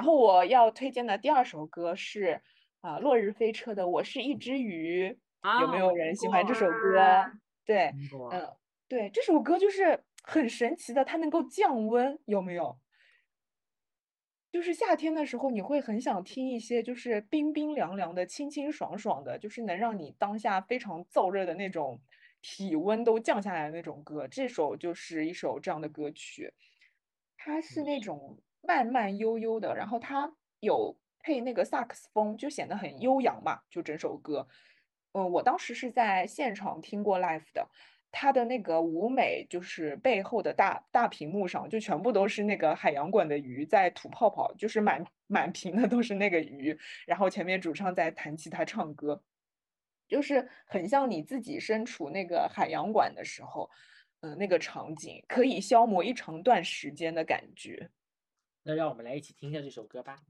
然后我要推荐的第二首歌是啊，落日飞车的《我是一只鱼》，有没有人喜欢这首歌？对，嗯，对，这首歌就是很神奇的，它能够降温，有没有？就是夏天的时候，你会很想听一些就是冰冰凉凉的、清清爽爽的，就是能让你当下非常燥热的那种体温都降下来的那种歌。这首就是一首这样的歌曲，它是那种慢慢悠悠的，然后它有配那个萨克斯风，就显得很悠扬嘛。就整首歌，嗯，我当时是在现场听过 live 的。它的那个舞美，就是背后的大大屏幕上，就全部都是那个海洋馆的鱼在吐泡泡，就是满满屏的都是那个鱼。然后前面主唱在弹吉他唱歌，就是很像你自己身处那个海洋馆的时候，嗯，那个场景可以消磨一长段时间的感觉。那让我们来一起听一下这首歌吧。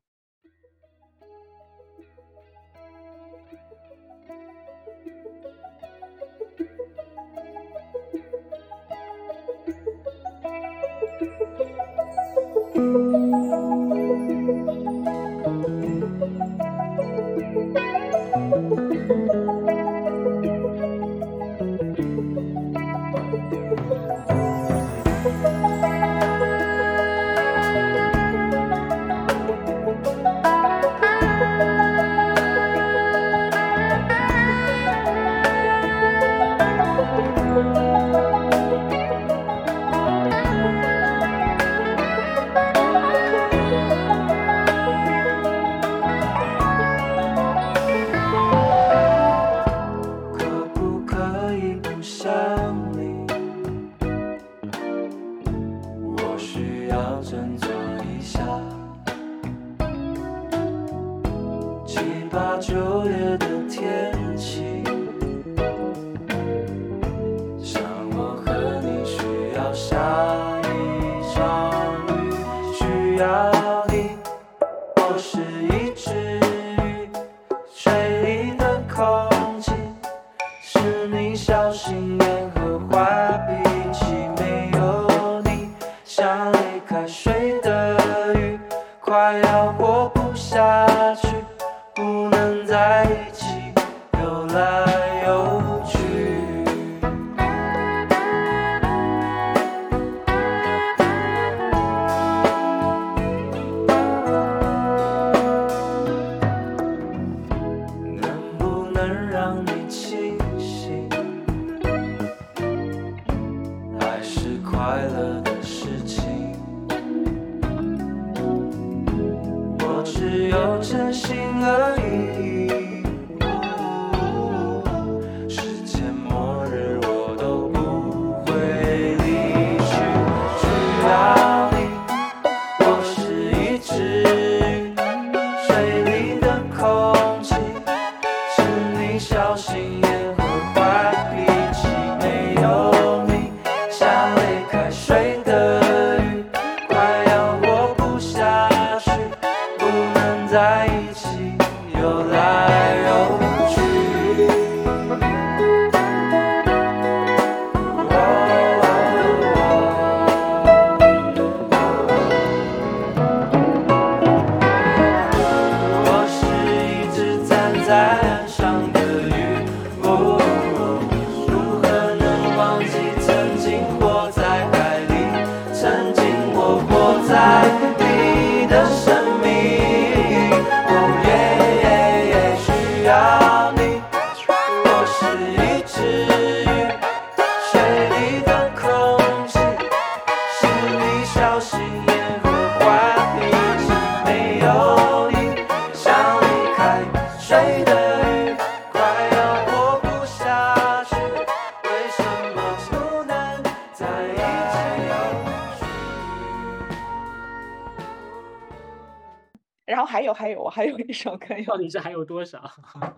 一首歌要到底是还有多少？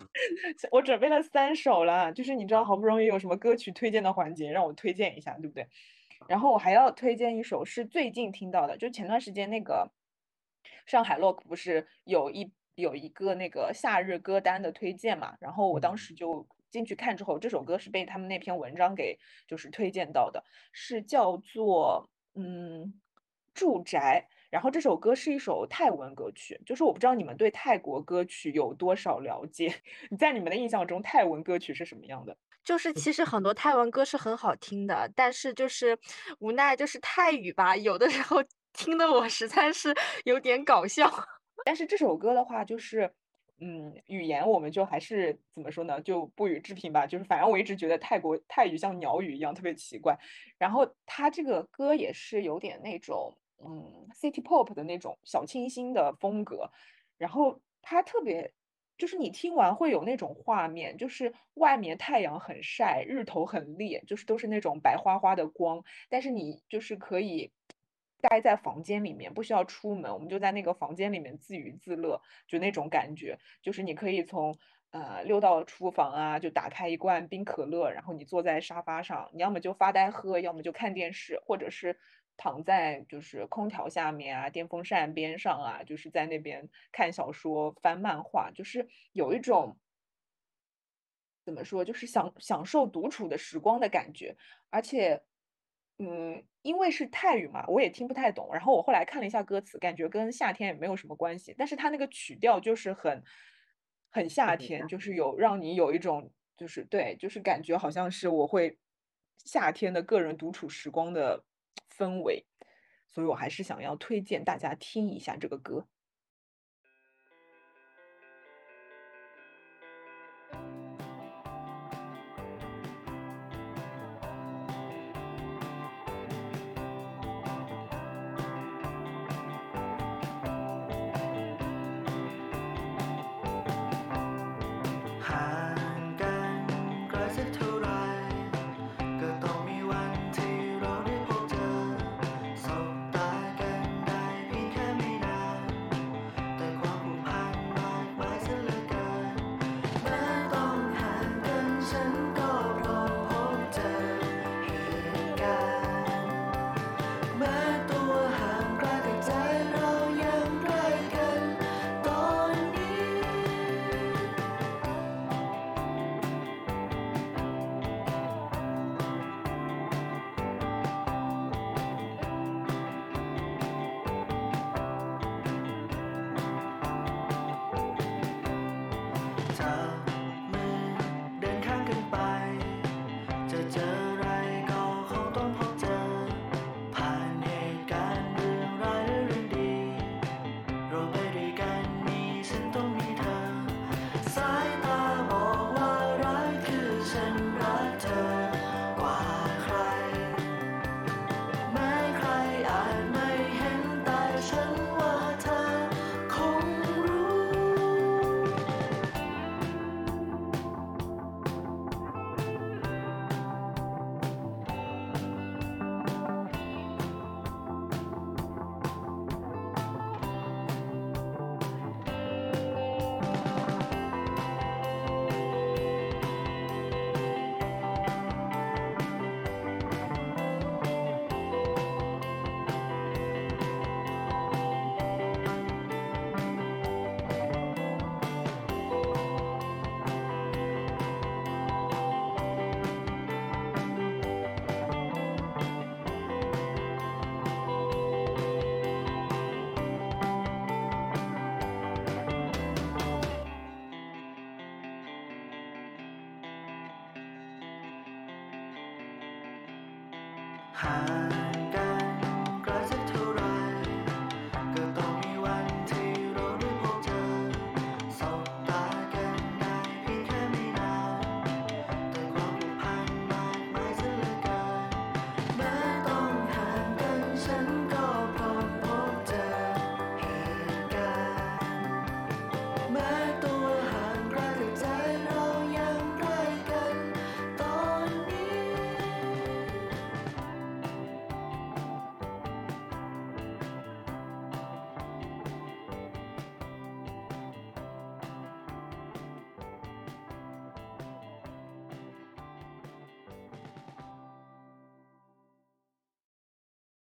我准备了三首了，就是你知道，好不容易有什么歌曲推荐的环节，让我推荐一下，对不对？然后我还要推荐一首是最近听到的，就前段时间那个上海 Lock 不是有一有一个那个夏日歌单的推荐嘛，然后我当时就进去看之后，这首歌是被他们那篇文章给就是推荐到的，是叫做嗯住宅。然后这首歌是一首泰文歌曲，就是我不知道你们对泰国歌曲有多少了解。你在你们的印象中，泰文歌曲是什么样的？就是其实很多泰文歌是很好听的，但是就是无奈就是泰语吧，有的时候听得我实在是有点搞笑。但是这首歌的话，就是，嗯，语言我们就还是怎么说呢，就不予置评吧。就是反正我一直觉得泰国泰语像鸟语一样特别奇怪。然后它这个歌也是有点那种，嗯，city pop 的那种小清新的风格。然后它特别，就是你听完会有那种画面，就是外面太阳很晒，日头很烈，就是都是那种白花花的光，但是你就是可以待在房间里面，不需要出门，我们就在那个房间里面自娱自乐，就那种感觉，就是你可以从呃溜到厨房啊，就打开一罐冰可乐，然后你坐在沙发上，你要么就发呆喝，要么就看电视，或者是躺在就是空调下面啊，电风扇边上啊，就是在那边看小说、翻漫画，就是有一种。怎么说，就是享享受独处的时光的感觉，而且，嗯，因为是泰语嘛，我也听不太懂。然后我后来看了一下歌词，感觉跟夏天也没有什么关系，但是它那个曲调就是很很夏天，就是有让你有一种就是对，就是感觉好像是我会夏天的个人独处时光的氛围，所以我还是想要推荐大家听一下这个歌。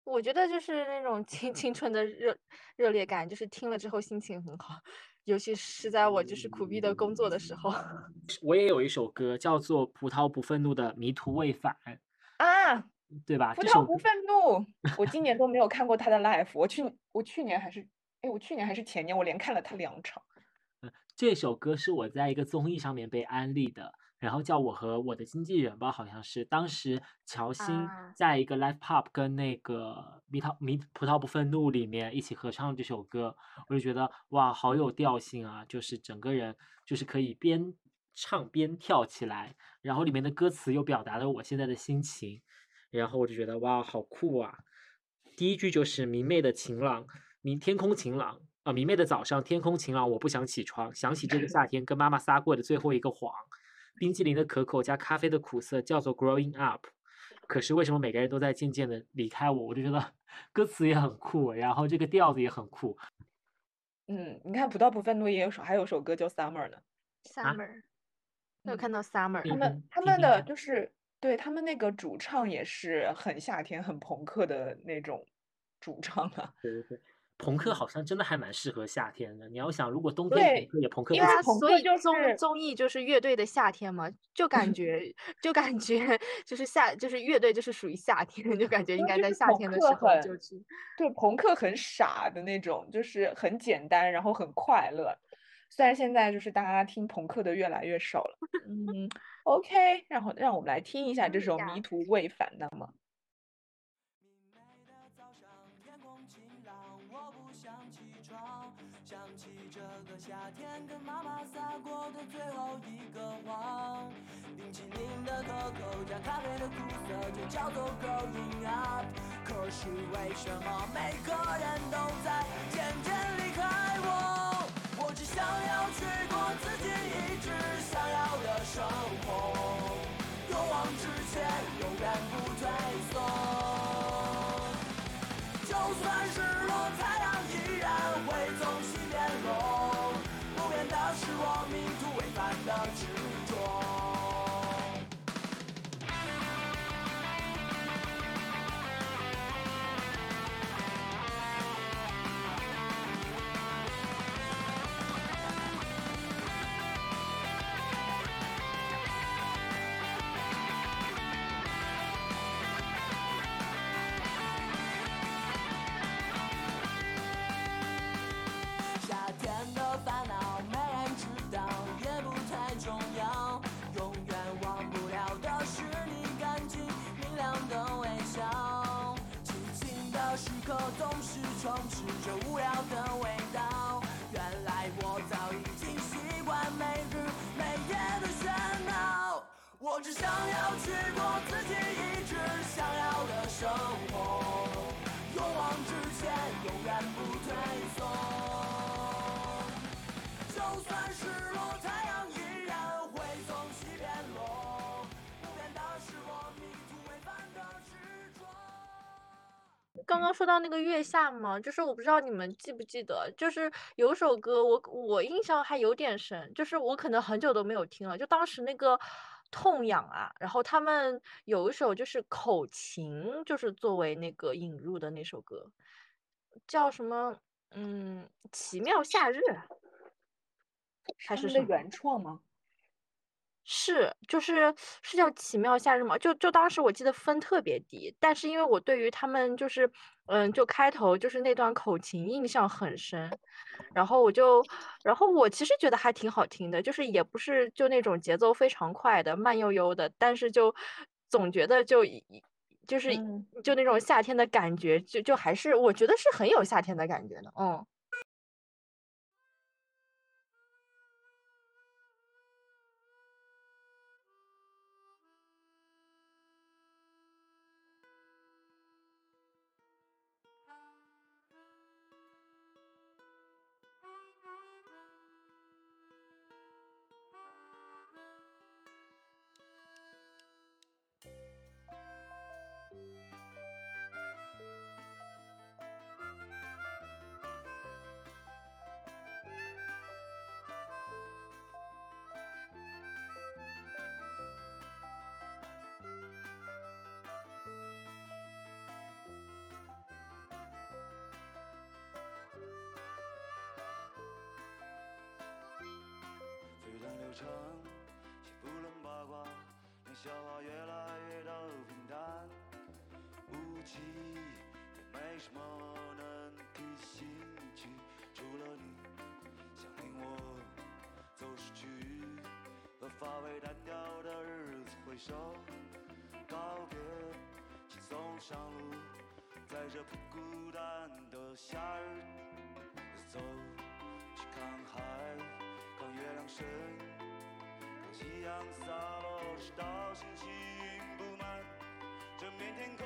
我觉得就是那种青 青春的热热烈感，就是听了之后心情很好，尤其是在我就是苦逼的工作的时候 我也有一首歌叫做《葡萄不愤怒的迷途未返》，啊，对吧？葡萄不愤怒，我今年都没有看过他的 live，我去我去年还是哎，我去年还是前年，我连看了他两场。这首歌是我在一个综艺上面被安利的，然后叫我和我的经纪人吧，好像是当时乔欣啊在一个 live pop 跟那个迷桃迷葡萄不愤怒里面一起合唱这首歌，我就觉得哇，好有调性啊，就是整个人就是可以边唱边跳起来，然后里面的歌词又表达了我现在的心情，然后我就觉得哇，好酷啊！第一句就是明媚的晴朗，明天空晴朗啊、明媚的早上，天空晴朗，我不想起床，想起这个夏天跟妈妈撒过的最后一个谎，冰淇淋的可口加咖啡的苦涩叫做 growing up。可是为什么每个人都在渐渐的离开我？我就觉得歌词也很酷，然后这个调子也很酷。嗯，你看葡萄不愤怒也有首还有首歌叫 Summer 呢，，summer，我有嗯看到 summer，嗯他们他们的就是对他们那个主唱也是很夏天、很朋克的那种主唱啊。对对对，朋克好像真的还蛮适合夏天的。你要想，如果冬天对朋克也朋克因为不起对啊，所以综是综艺就是乐队的夏天嘛，就感 觉就感觉就是夏就是乐队就是属于夏天，就感觉应该在夏天的时候就去。对，朋克很傻的那种，就是很简单，然后很快乐。虽然现在就是大家听朋克的越来越少了，嗯，OK，然后让我们来听一下这首《迷途未返》那么。妈妈撒过的最后一个谎。冰淇淋的可口加咖啡的苦涩，就叫做 growing up。可是为什么每个人都说到那个月下嘛，就是我不知道你们记不记得，就是有首歌我我印象还有点深，就是我可能很久都没有听了，就当时那个痛痒啊，然后他们有一首就是口琴，就是作为那个引入的那首歌，叫什么？嗯，奇妙夏日还是什么？原创吗？是，就是是叫奇妙夏日吗？就就当时我记得分特别低，但是因为我对于他们就是，嗯，就开头就是那段口琴印象很深，然后我就，然后我其实觉得还挺好听的，就是也不是就那种节奏非常快的，慢悠悠的，但是就总觉得就一就是嗯就那种夏天的感觉，就就还是我觉得是很有夏天的感觉的，嗯。飞轮流转，先不论八卦，让笑话越来越的平淡。无奇，也没什么能提兴趣，除了你想令我走失去，和发尾单调的日子挥手告别，轻松上路，在这不孤单的夏日走去看海。看月亮升，夕阳洒落，直到星星布满这片天空。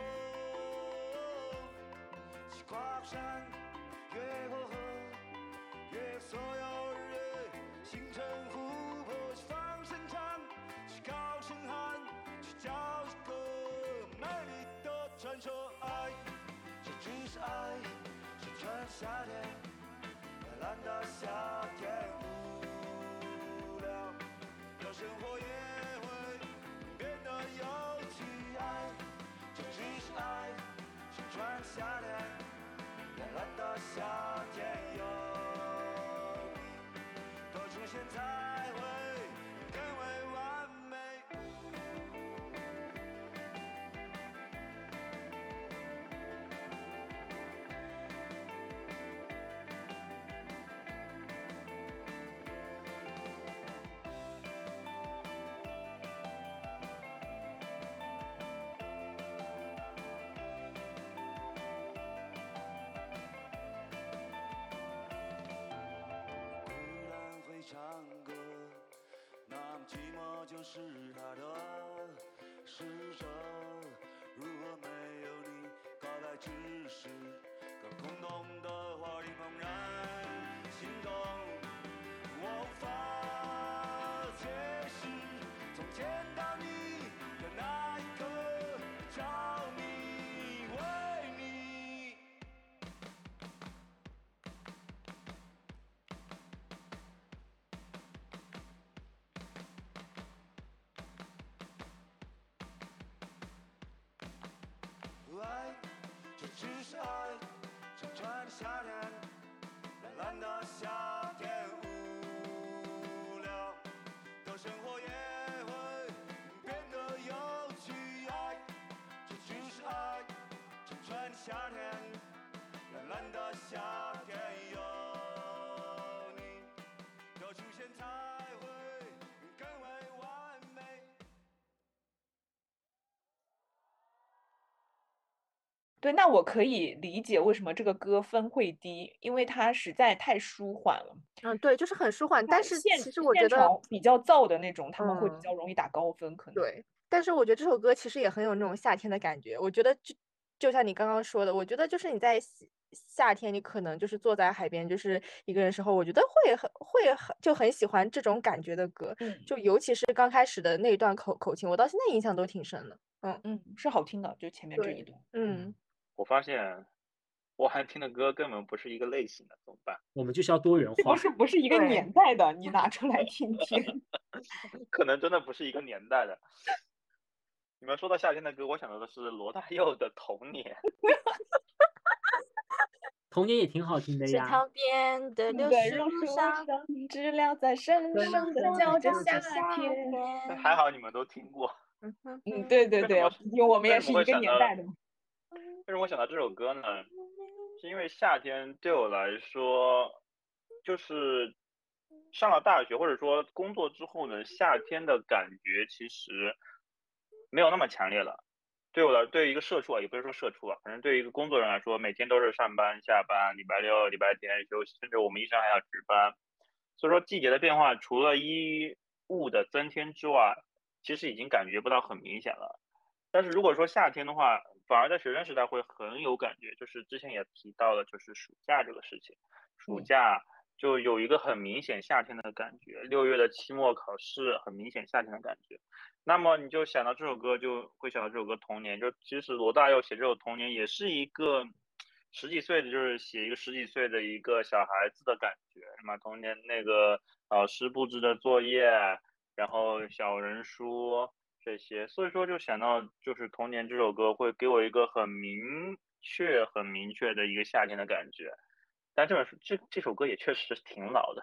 去跨过山，越过河，越所有日月，星辰湖泊，去放声唱，去高声喊，去叫一个美丽的传说。爱，这只是爱，是穿夏天。蓝的夏天，生活也会变得有趣。爱，这只是爱，是穿夏天，蓝蓝的夏天有你多出现才会唱歌，那么寂寞就是他的。使者，如果没有你，告白只是个空洞的话题怦然心动。我无法解释，从前春的夏天，蓝蓝的夏天，无聊的生活也会变得有趣。爱，这就是爱，春的夏天，蓝蓝的夏对，那我可以理解为什么这个歌分会低，因为它实在太舒缓了。嗯，对，就是很舒缓。但是其实我觉得，比较燥的那种，他们会比嗯较容易打高分，可能。对，但是我觉得这首歌其实也很有那种夏天的感觉。我觉得就就像你刚刚说的，我觉得就是你在夏夏天，你可能就是坐在海边，就是一个人时候，我觉得会很会很就很喜欢这种感觉的歌。嗯就尤其是刚开始的那一段口口琴，我到现在印象都挺深的。嗯嗯，是好听的，就前面这一段。嗯，我发现我还听的歌根本不是一个类型的，怎么办？我们就是要多元化这不。是不是一个年代的，你拿出来听听。可能真的不是一个年代的。你们说到夏天的歌，我想到的是罗大佑的《童年》。童年也挺好听的呀。池塘边的柳树树上，知了在深对深的叫着夏夏天。还好你们都听过。嗯哼嗯，对对对因为我们也是一个年代的嘛。为什么我想到这首歌呢？是因为夏天对我来说，就是上了大学或者说工作之后呢，夏天的感觉其实没有那么强烈了。对我来，对于一个社畜啊，也不是说社畜啊，反正对于一个工作人来说，每天都是上班、下班，礼拜六、礼拜天休息，甚至我们医生还要值班。所以说，季节的变化除了衣物的增添之外，其实已经感觉不到很明显了。但是如果说夏天的话，反而在学生时代会很有感觉，就是之前也提到了，就是暑假这个事情，暑嗯。假就有一个很明显夏天的感觉，六月的期末考试很明显夏天的感觉。那么你就想到这首歌，就会想到这首歌《童年》，就其实罗大佑写这首《童年》也是一个十几岁的，就是写一个十几岁的一个小孩子的感觉，什么童年那个老师布置的作业，然后小人书这些，所以说就想到就是《童年》这首歌会给我一个很明确、很明确的一个夏天的感觉。但这本书这这首歌也确实挺老的。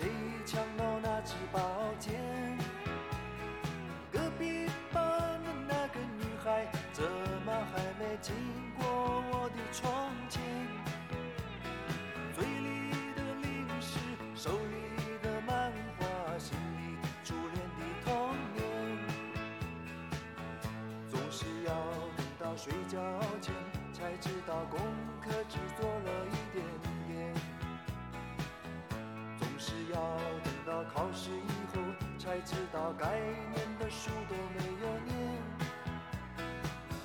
到才知道该念的书都没有念。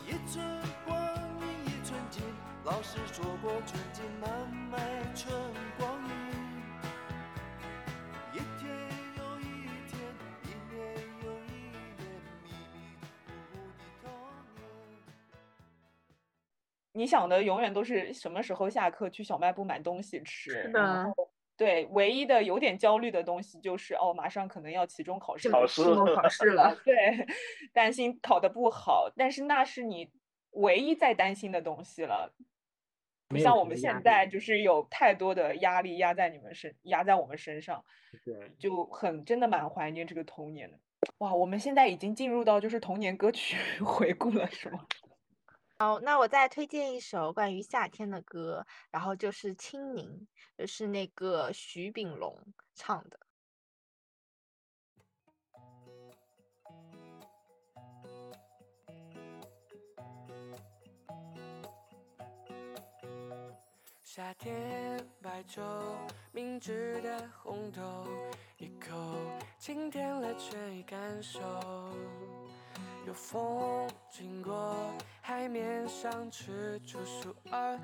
一寸光阴一寸金，老师说过寸金难买寸光阴。一天又一天，一年又一年，迷迷糊糊的童年。你想的永远都是什么时候下课去小卖部买东西吃，是的后对，唯一的有点焦虑的东西就是哦，马上可能要期中考试了，考试期末考试了。对，担心考得不好，但是那是你唯一在担心的东西了。不像我们现在，就是有太多的压力压在你们身，压在我们身上，对，就很真的蛮怀念这个童年的。哇，我们现在已经进入到就是童年歌曲 回顾了，是吗？好，那我再推荐一首关于夏天的歌，然后就是《清柠》，就是那个徐秉龙唱的。夏天白粥，明治的红豆，一口清甜了倦意感受。有风经过，海面上踟蹰数二，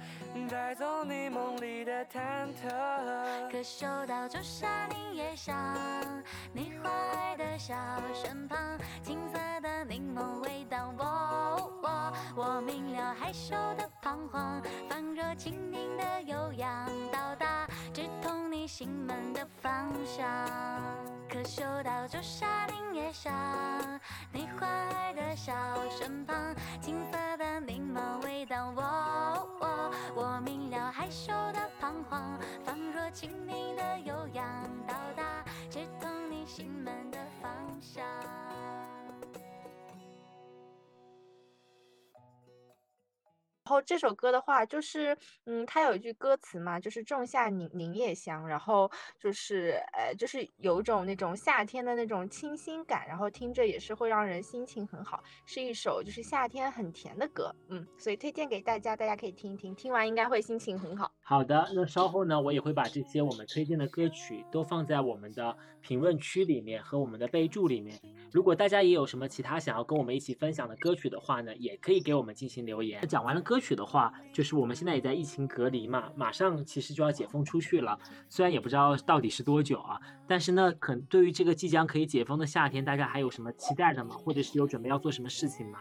带走你梦里的忐忑。可嗅到朱砂柠叶香，你怀的小身旁，青色的柠檬味道，我我我明了害羞的彷徨，仿若蜻蜓的悠扬，到达直通心门的方向。可嗅到朱砂柠叶香，你怀的笑身旁，青色的柠檬味道，我我我明了害羞的彷徨，仿若青柠的悠扬，到达直通你心然后这首歌的话，就是嗯，它有一句歌词嘛，就是仲夏柠柠叶香，然后就是呃，就是有一种那种夏天的那种清新感，然后听着也是会让人心情很好，是一首就是夏天很甜的歌，嗯，所以推荐给大家，大家可以听一听，听完应该会心情很好。好的，那稍后呢，我也会把这些我们推荐的歌曲都放在我们的评论区里面和我们的备注里面。如果大家也有什么其他想要跟我们一起分享的歌曲的话呢，也可以给我们进行留言。讲完了歌曲的话，就是我们现在也在疫情隔离嘛，马上其实就要解封出去了。虽然也不知道到底是多久啊，但是呢，可对于这个即将可以解封的夏天，大家还有什么期待的吗？或者是有准备要做什么事情吗？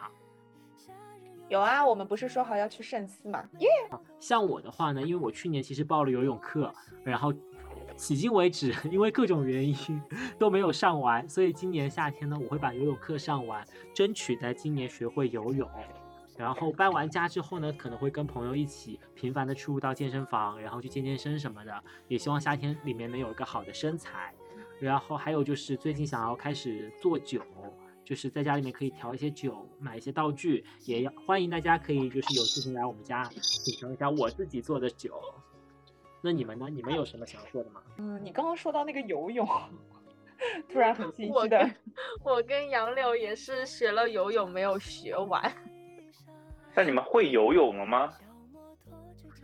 有啊，我们不是说好要去圣思嘛？耶、像我的话呢，因为我去年其实报了游泳课，然后迄今为止因为各种原因都没有上完，所以今年夏天呢，我会把游泳课上完，争取在今年学会游泳。然后搬完家之后呢，可能会跟朋友一起频繁的出入到健身房，然后去健健身什么的。也希望夏天里面能有一个好的身材。然后还有就是最近想要开始做酒，就是在家里面可以调一些酒，买一些道具，也要欢迎大家可以就是有事情来我们家品尝一下我自己做的酒。那你们呢？你们有什么想要说的吗？嗯，你刚刚说到那个游泳，突然很心我虚的跟。我跟杨柳也是学了游泳，没有学完。但你们会游泳了吗？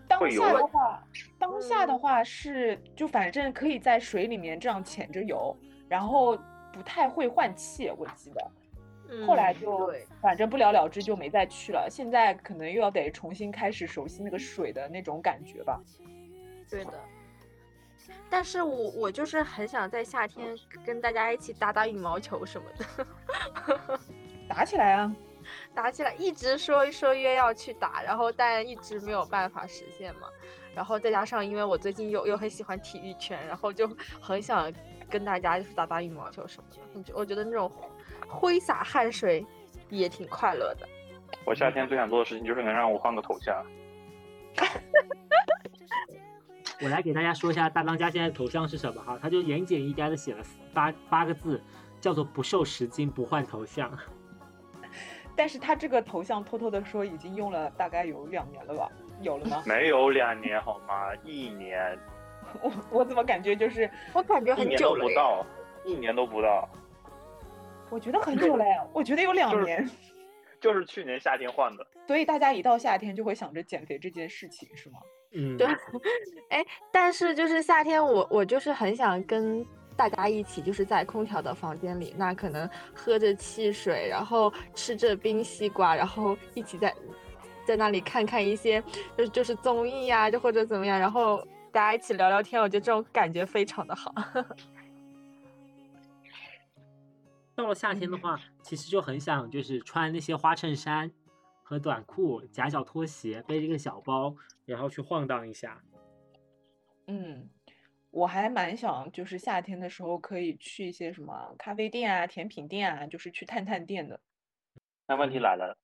当会游了下的话，当下的话是就反正可以在水里面这样潜着游，然后不太会换气，我记得。后来嗯就，反正不了了之，就没再去了。现在可能又要得重新开始熟悉那个水的那种感觉吧。对的。但是我我就是很想在夏天跟大家一起打打羽毛球什么的，打起来啊！打起来，一直说说约要去打，然后但一直没有办法实现嘛。然后再加上因为我最近又又很喜欢体育圈，然后就很想跟大家就是打打羽毛球什么的。我觉我觉得那种挥洒汗水也挺快乐的。我夏天最想做的事情就是能让我换个头像。我来给大家说一下大当家现在的头像是什么哈，他就言简意赅的写了八八个字，叫做不瘦十斤不换头像。但是他这个头像偷偷的说已经用了大概有两年了吧？有了吗？没有两年好吗？一年，我我怎么感觉就是，我感觉很久了耶。都不到，一年都不到，我觉得很久了呀，我觉得有两就是年。就是去年夏天换的。所以大家一到夏天就会想着减肥这件事情，是吗？嗯，对哎，但是就是夏天我，我就是很想跟大家一起，就是在空调的房间里，那可能喝着汽水，然后吃着冰西瓜，然后一起在在那里看看一些就是就是综艺呀、就或者怎么样，然后大家一起聊聊天，我觉得这种感觉非常的好。到了夏天的话，其实就很想就是穿那些花衬衫和短裤，夹脚拖鞋，背着一个小包，然后去晃荡一下。嗯，我还蛮想，就是夏天的时候可以去一些什么咖啡店啊、甜品店啊，就是去探探店的。那问题来了，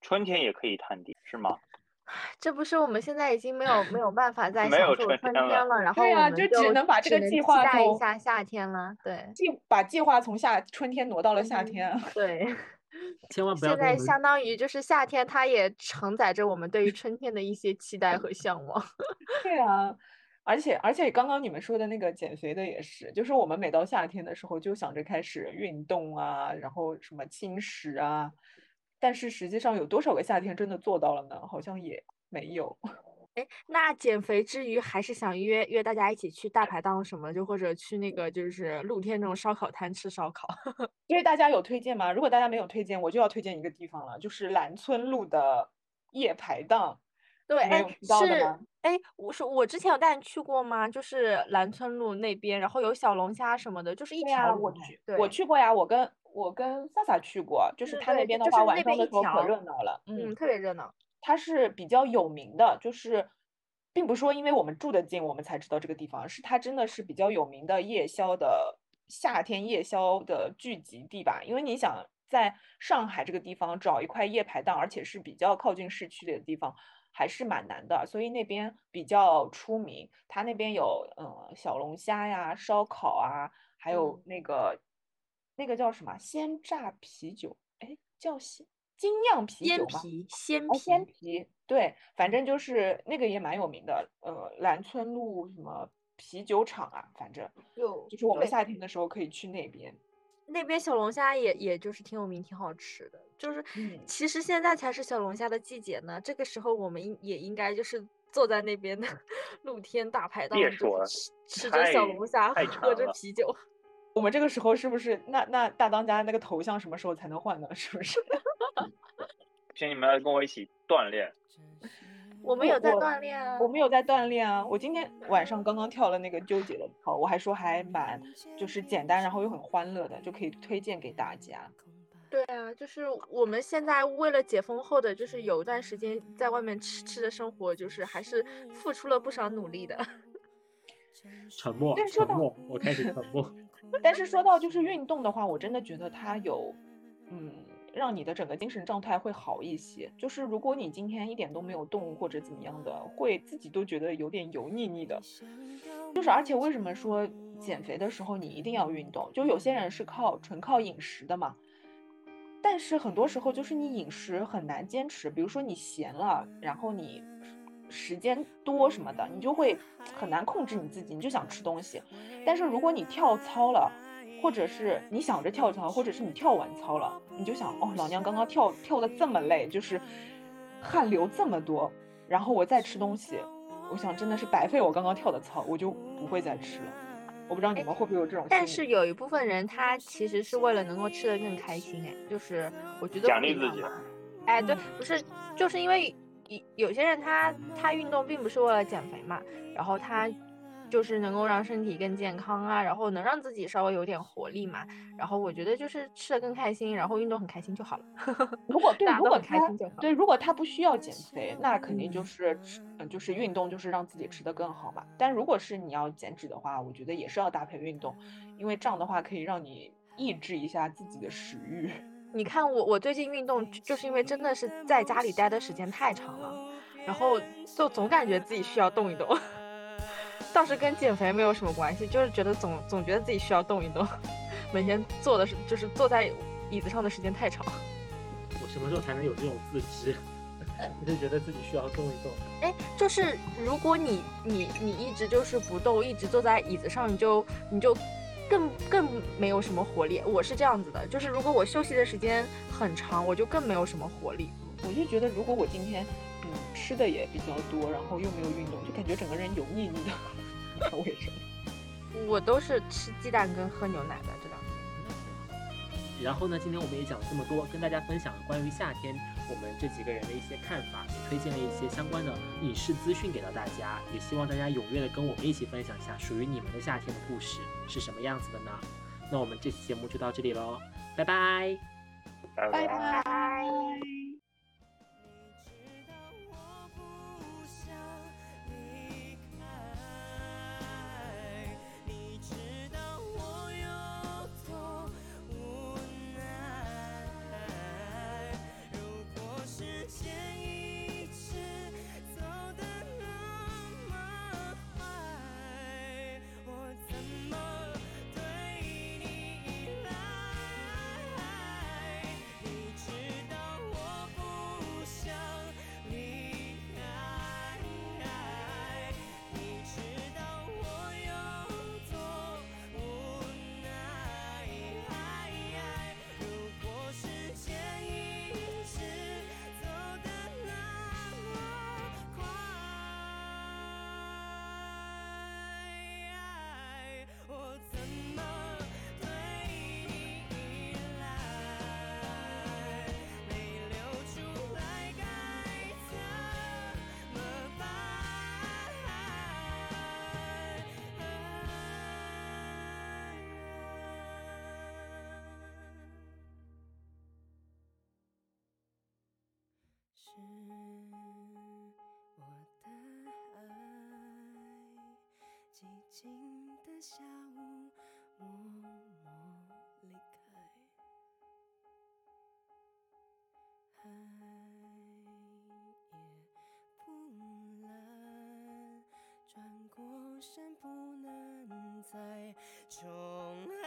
春天也可以探店是吗？这不是我们现在已经没有没有办法再 享受春天了天了，然后对啊我们就只能把这个计划从待一下夏天了。对计把计划从夏春天挪到了夏嗯天啊。对。千万不要现在相当于就是夏天，它也承载着我们对于春天的一些期待和向往。对啊，而且而且刚刚你们说的那个减肥的也是，就是我们每到夏天的时候就想着开始运动啊，然后什么轻食啊，但是实际上有多少个夏天真的做到了呢？好像也没有。哎，那减肥之余还是想约约大家一起去大排档什么，就或者去那个就是露天那种烧烤摊吃烧烤。因为大家有推荐吗？如果大家没有推荐，我就要推荐一个地方了，就是蓝村路的夜排档。对，哎是吗，哎，我是我之前有带你去过吗？就是蓝村路那边，然后有小龙虾什么的，就是一条我去，龙对，我去过呀，我跟我跟萨萨去过，就是他那边的话，晚上的时候可热闹了。嗯，嗯，特别热闹。它是比较有名的，就是并不是说因为我们住得近我们才知道这个地方，是它真的是比较有名的夜宵的夏天夜宵的聚集地吧。因为你想在上海这个地方找一块夜排档，而且是比较靠近市区的地方，还是蛮难的，所以那边比较出名。它那边有呃小龙虾呀、烧烤啊，还有嗯那个那个叫什么鲜榨啤酒，哎，叫鲜精酿啤酒鲜啤，鲜皮，皮，对，反正就是那个也蛮有名的，呃，兰村路什么啤酒厂啊，反正就就是我们夏天的时候可以去那边。那边小龙虾也也就是挺有名，挺好吃的。就是嗯其实现在才是小龙虾的季节呢，这个时候我们应也应该就是坐在那边的 露天大排档，别说了吃吃着小龙虾，喝着啤酒。我们这个时候是不是那那大当家那个头像什么时候才能换呢？是不是？请你们来跟我一起锻炼。我我们有在锻炼啊，我们有在锻炼啊，我今天晚上刚刚跳了那个纠结的操，我还说还蛮就是简单，然后又很欢乐的，就可以推荐给大家。对啊，就是我们现在为了解封后的，就是有一段时间在外面吃吃的生活，就是还是付出了不少努力的。沉默但，说到沉默，我开始沉默。但是说到就是运动的话，我真的觉得它有，嗯，让你的整个精神状态会好一些。就是如果你今天一点都没有动或者怎么样的，会自己都觉得有点油腻腻的。就是而且为什么说减肥的时候你一定要运动？就有些人是靠纯靠饮食的嘛。但是很多时候就是你饮食很难坚持，比如说你闲了，然后你时间多什么的，你就会很难控制你自己，你就想吃东西。但是如果你跳操了，或者是你想着跳操，或者是你跳完操了，你就想哦，老娘刚刚跳跳的这么累，就是汗流这么多，然后我再吃东西，我想真的是白费我刚刚跳的操，我就不会再吃了。我不知道你们会不会有这种？但是有一部分人他其实是为了能够吃得更开心，哎，就是我觉得奖励自己哎，对，不是，就是因为有有些人他他运动并不是为了减肥嘛，然后他就是能够让身体更健康啊，然后能让自己稍微有点活力嘛，然后我觉得就是吃的更开心，然后运动很开心就好了。如果对，如果他心就好对，如果他不需要减肥，那肯定就嗯是吃，嗯，就是运动，就是让自己吃得更好嘛。但如果是你要减脂的话，我觉得也是要搭配运动，因为这样的话可以让你抑制一下自己的食欲。你看我，我最近运动就就是因为真的是在家里待的时间太长了，然后就总感觉自己需要动一动，倒是跟减肥没有什么关系，就是觉得总总觉得自己需要动一动，每天坐的是就是坐在椅子上的时间太长。我什么时候才能有这种自知？我 就觉得自己需要动一动。哎，就是如果你你你一直就是不动，一直坐在椅子上，你就你就更更没有什么活力。我是这样子的，就是如果我休息的时间很长，我就更没有什么活力。我就觉得，如果我今天嗯吃的也比较多，然后又没有运动，就感觉整个人油腻腻的，不知道为什么。我都是吃鸡蛋跟喝牛奶的这两天。然后呢，今天我们也讲了这么多，跟大家分享了关于夏天我们这几个人的一些看法，也推荐了一些相关的影视资讯给到大家，也希望大家踊跃的跟我们一起分享一下属于你们的夏天的故事是什么样子的呢？那我们这期节目就到这里喽，拜拜。拜拜静的下午，默默离开。海也不蓝，转过身不能再重来。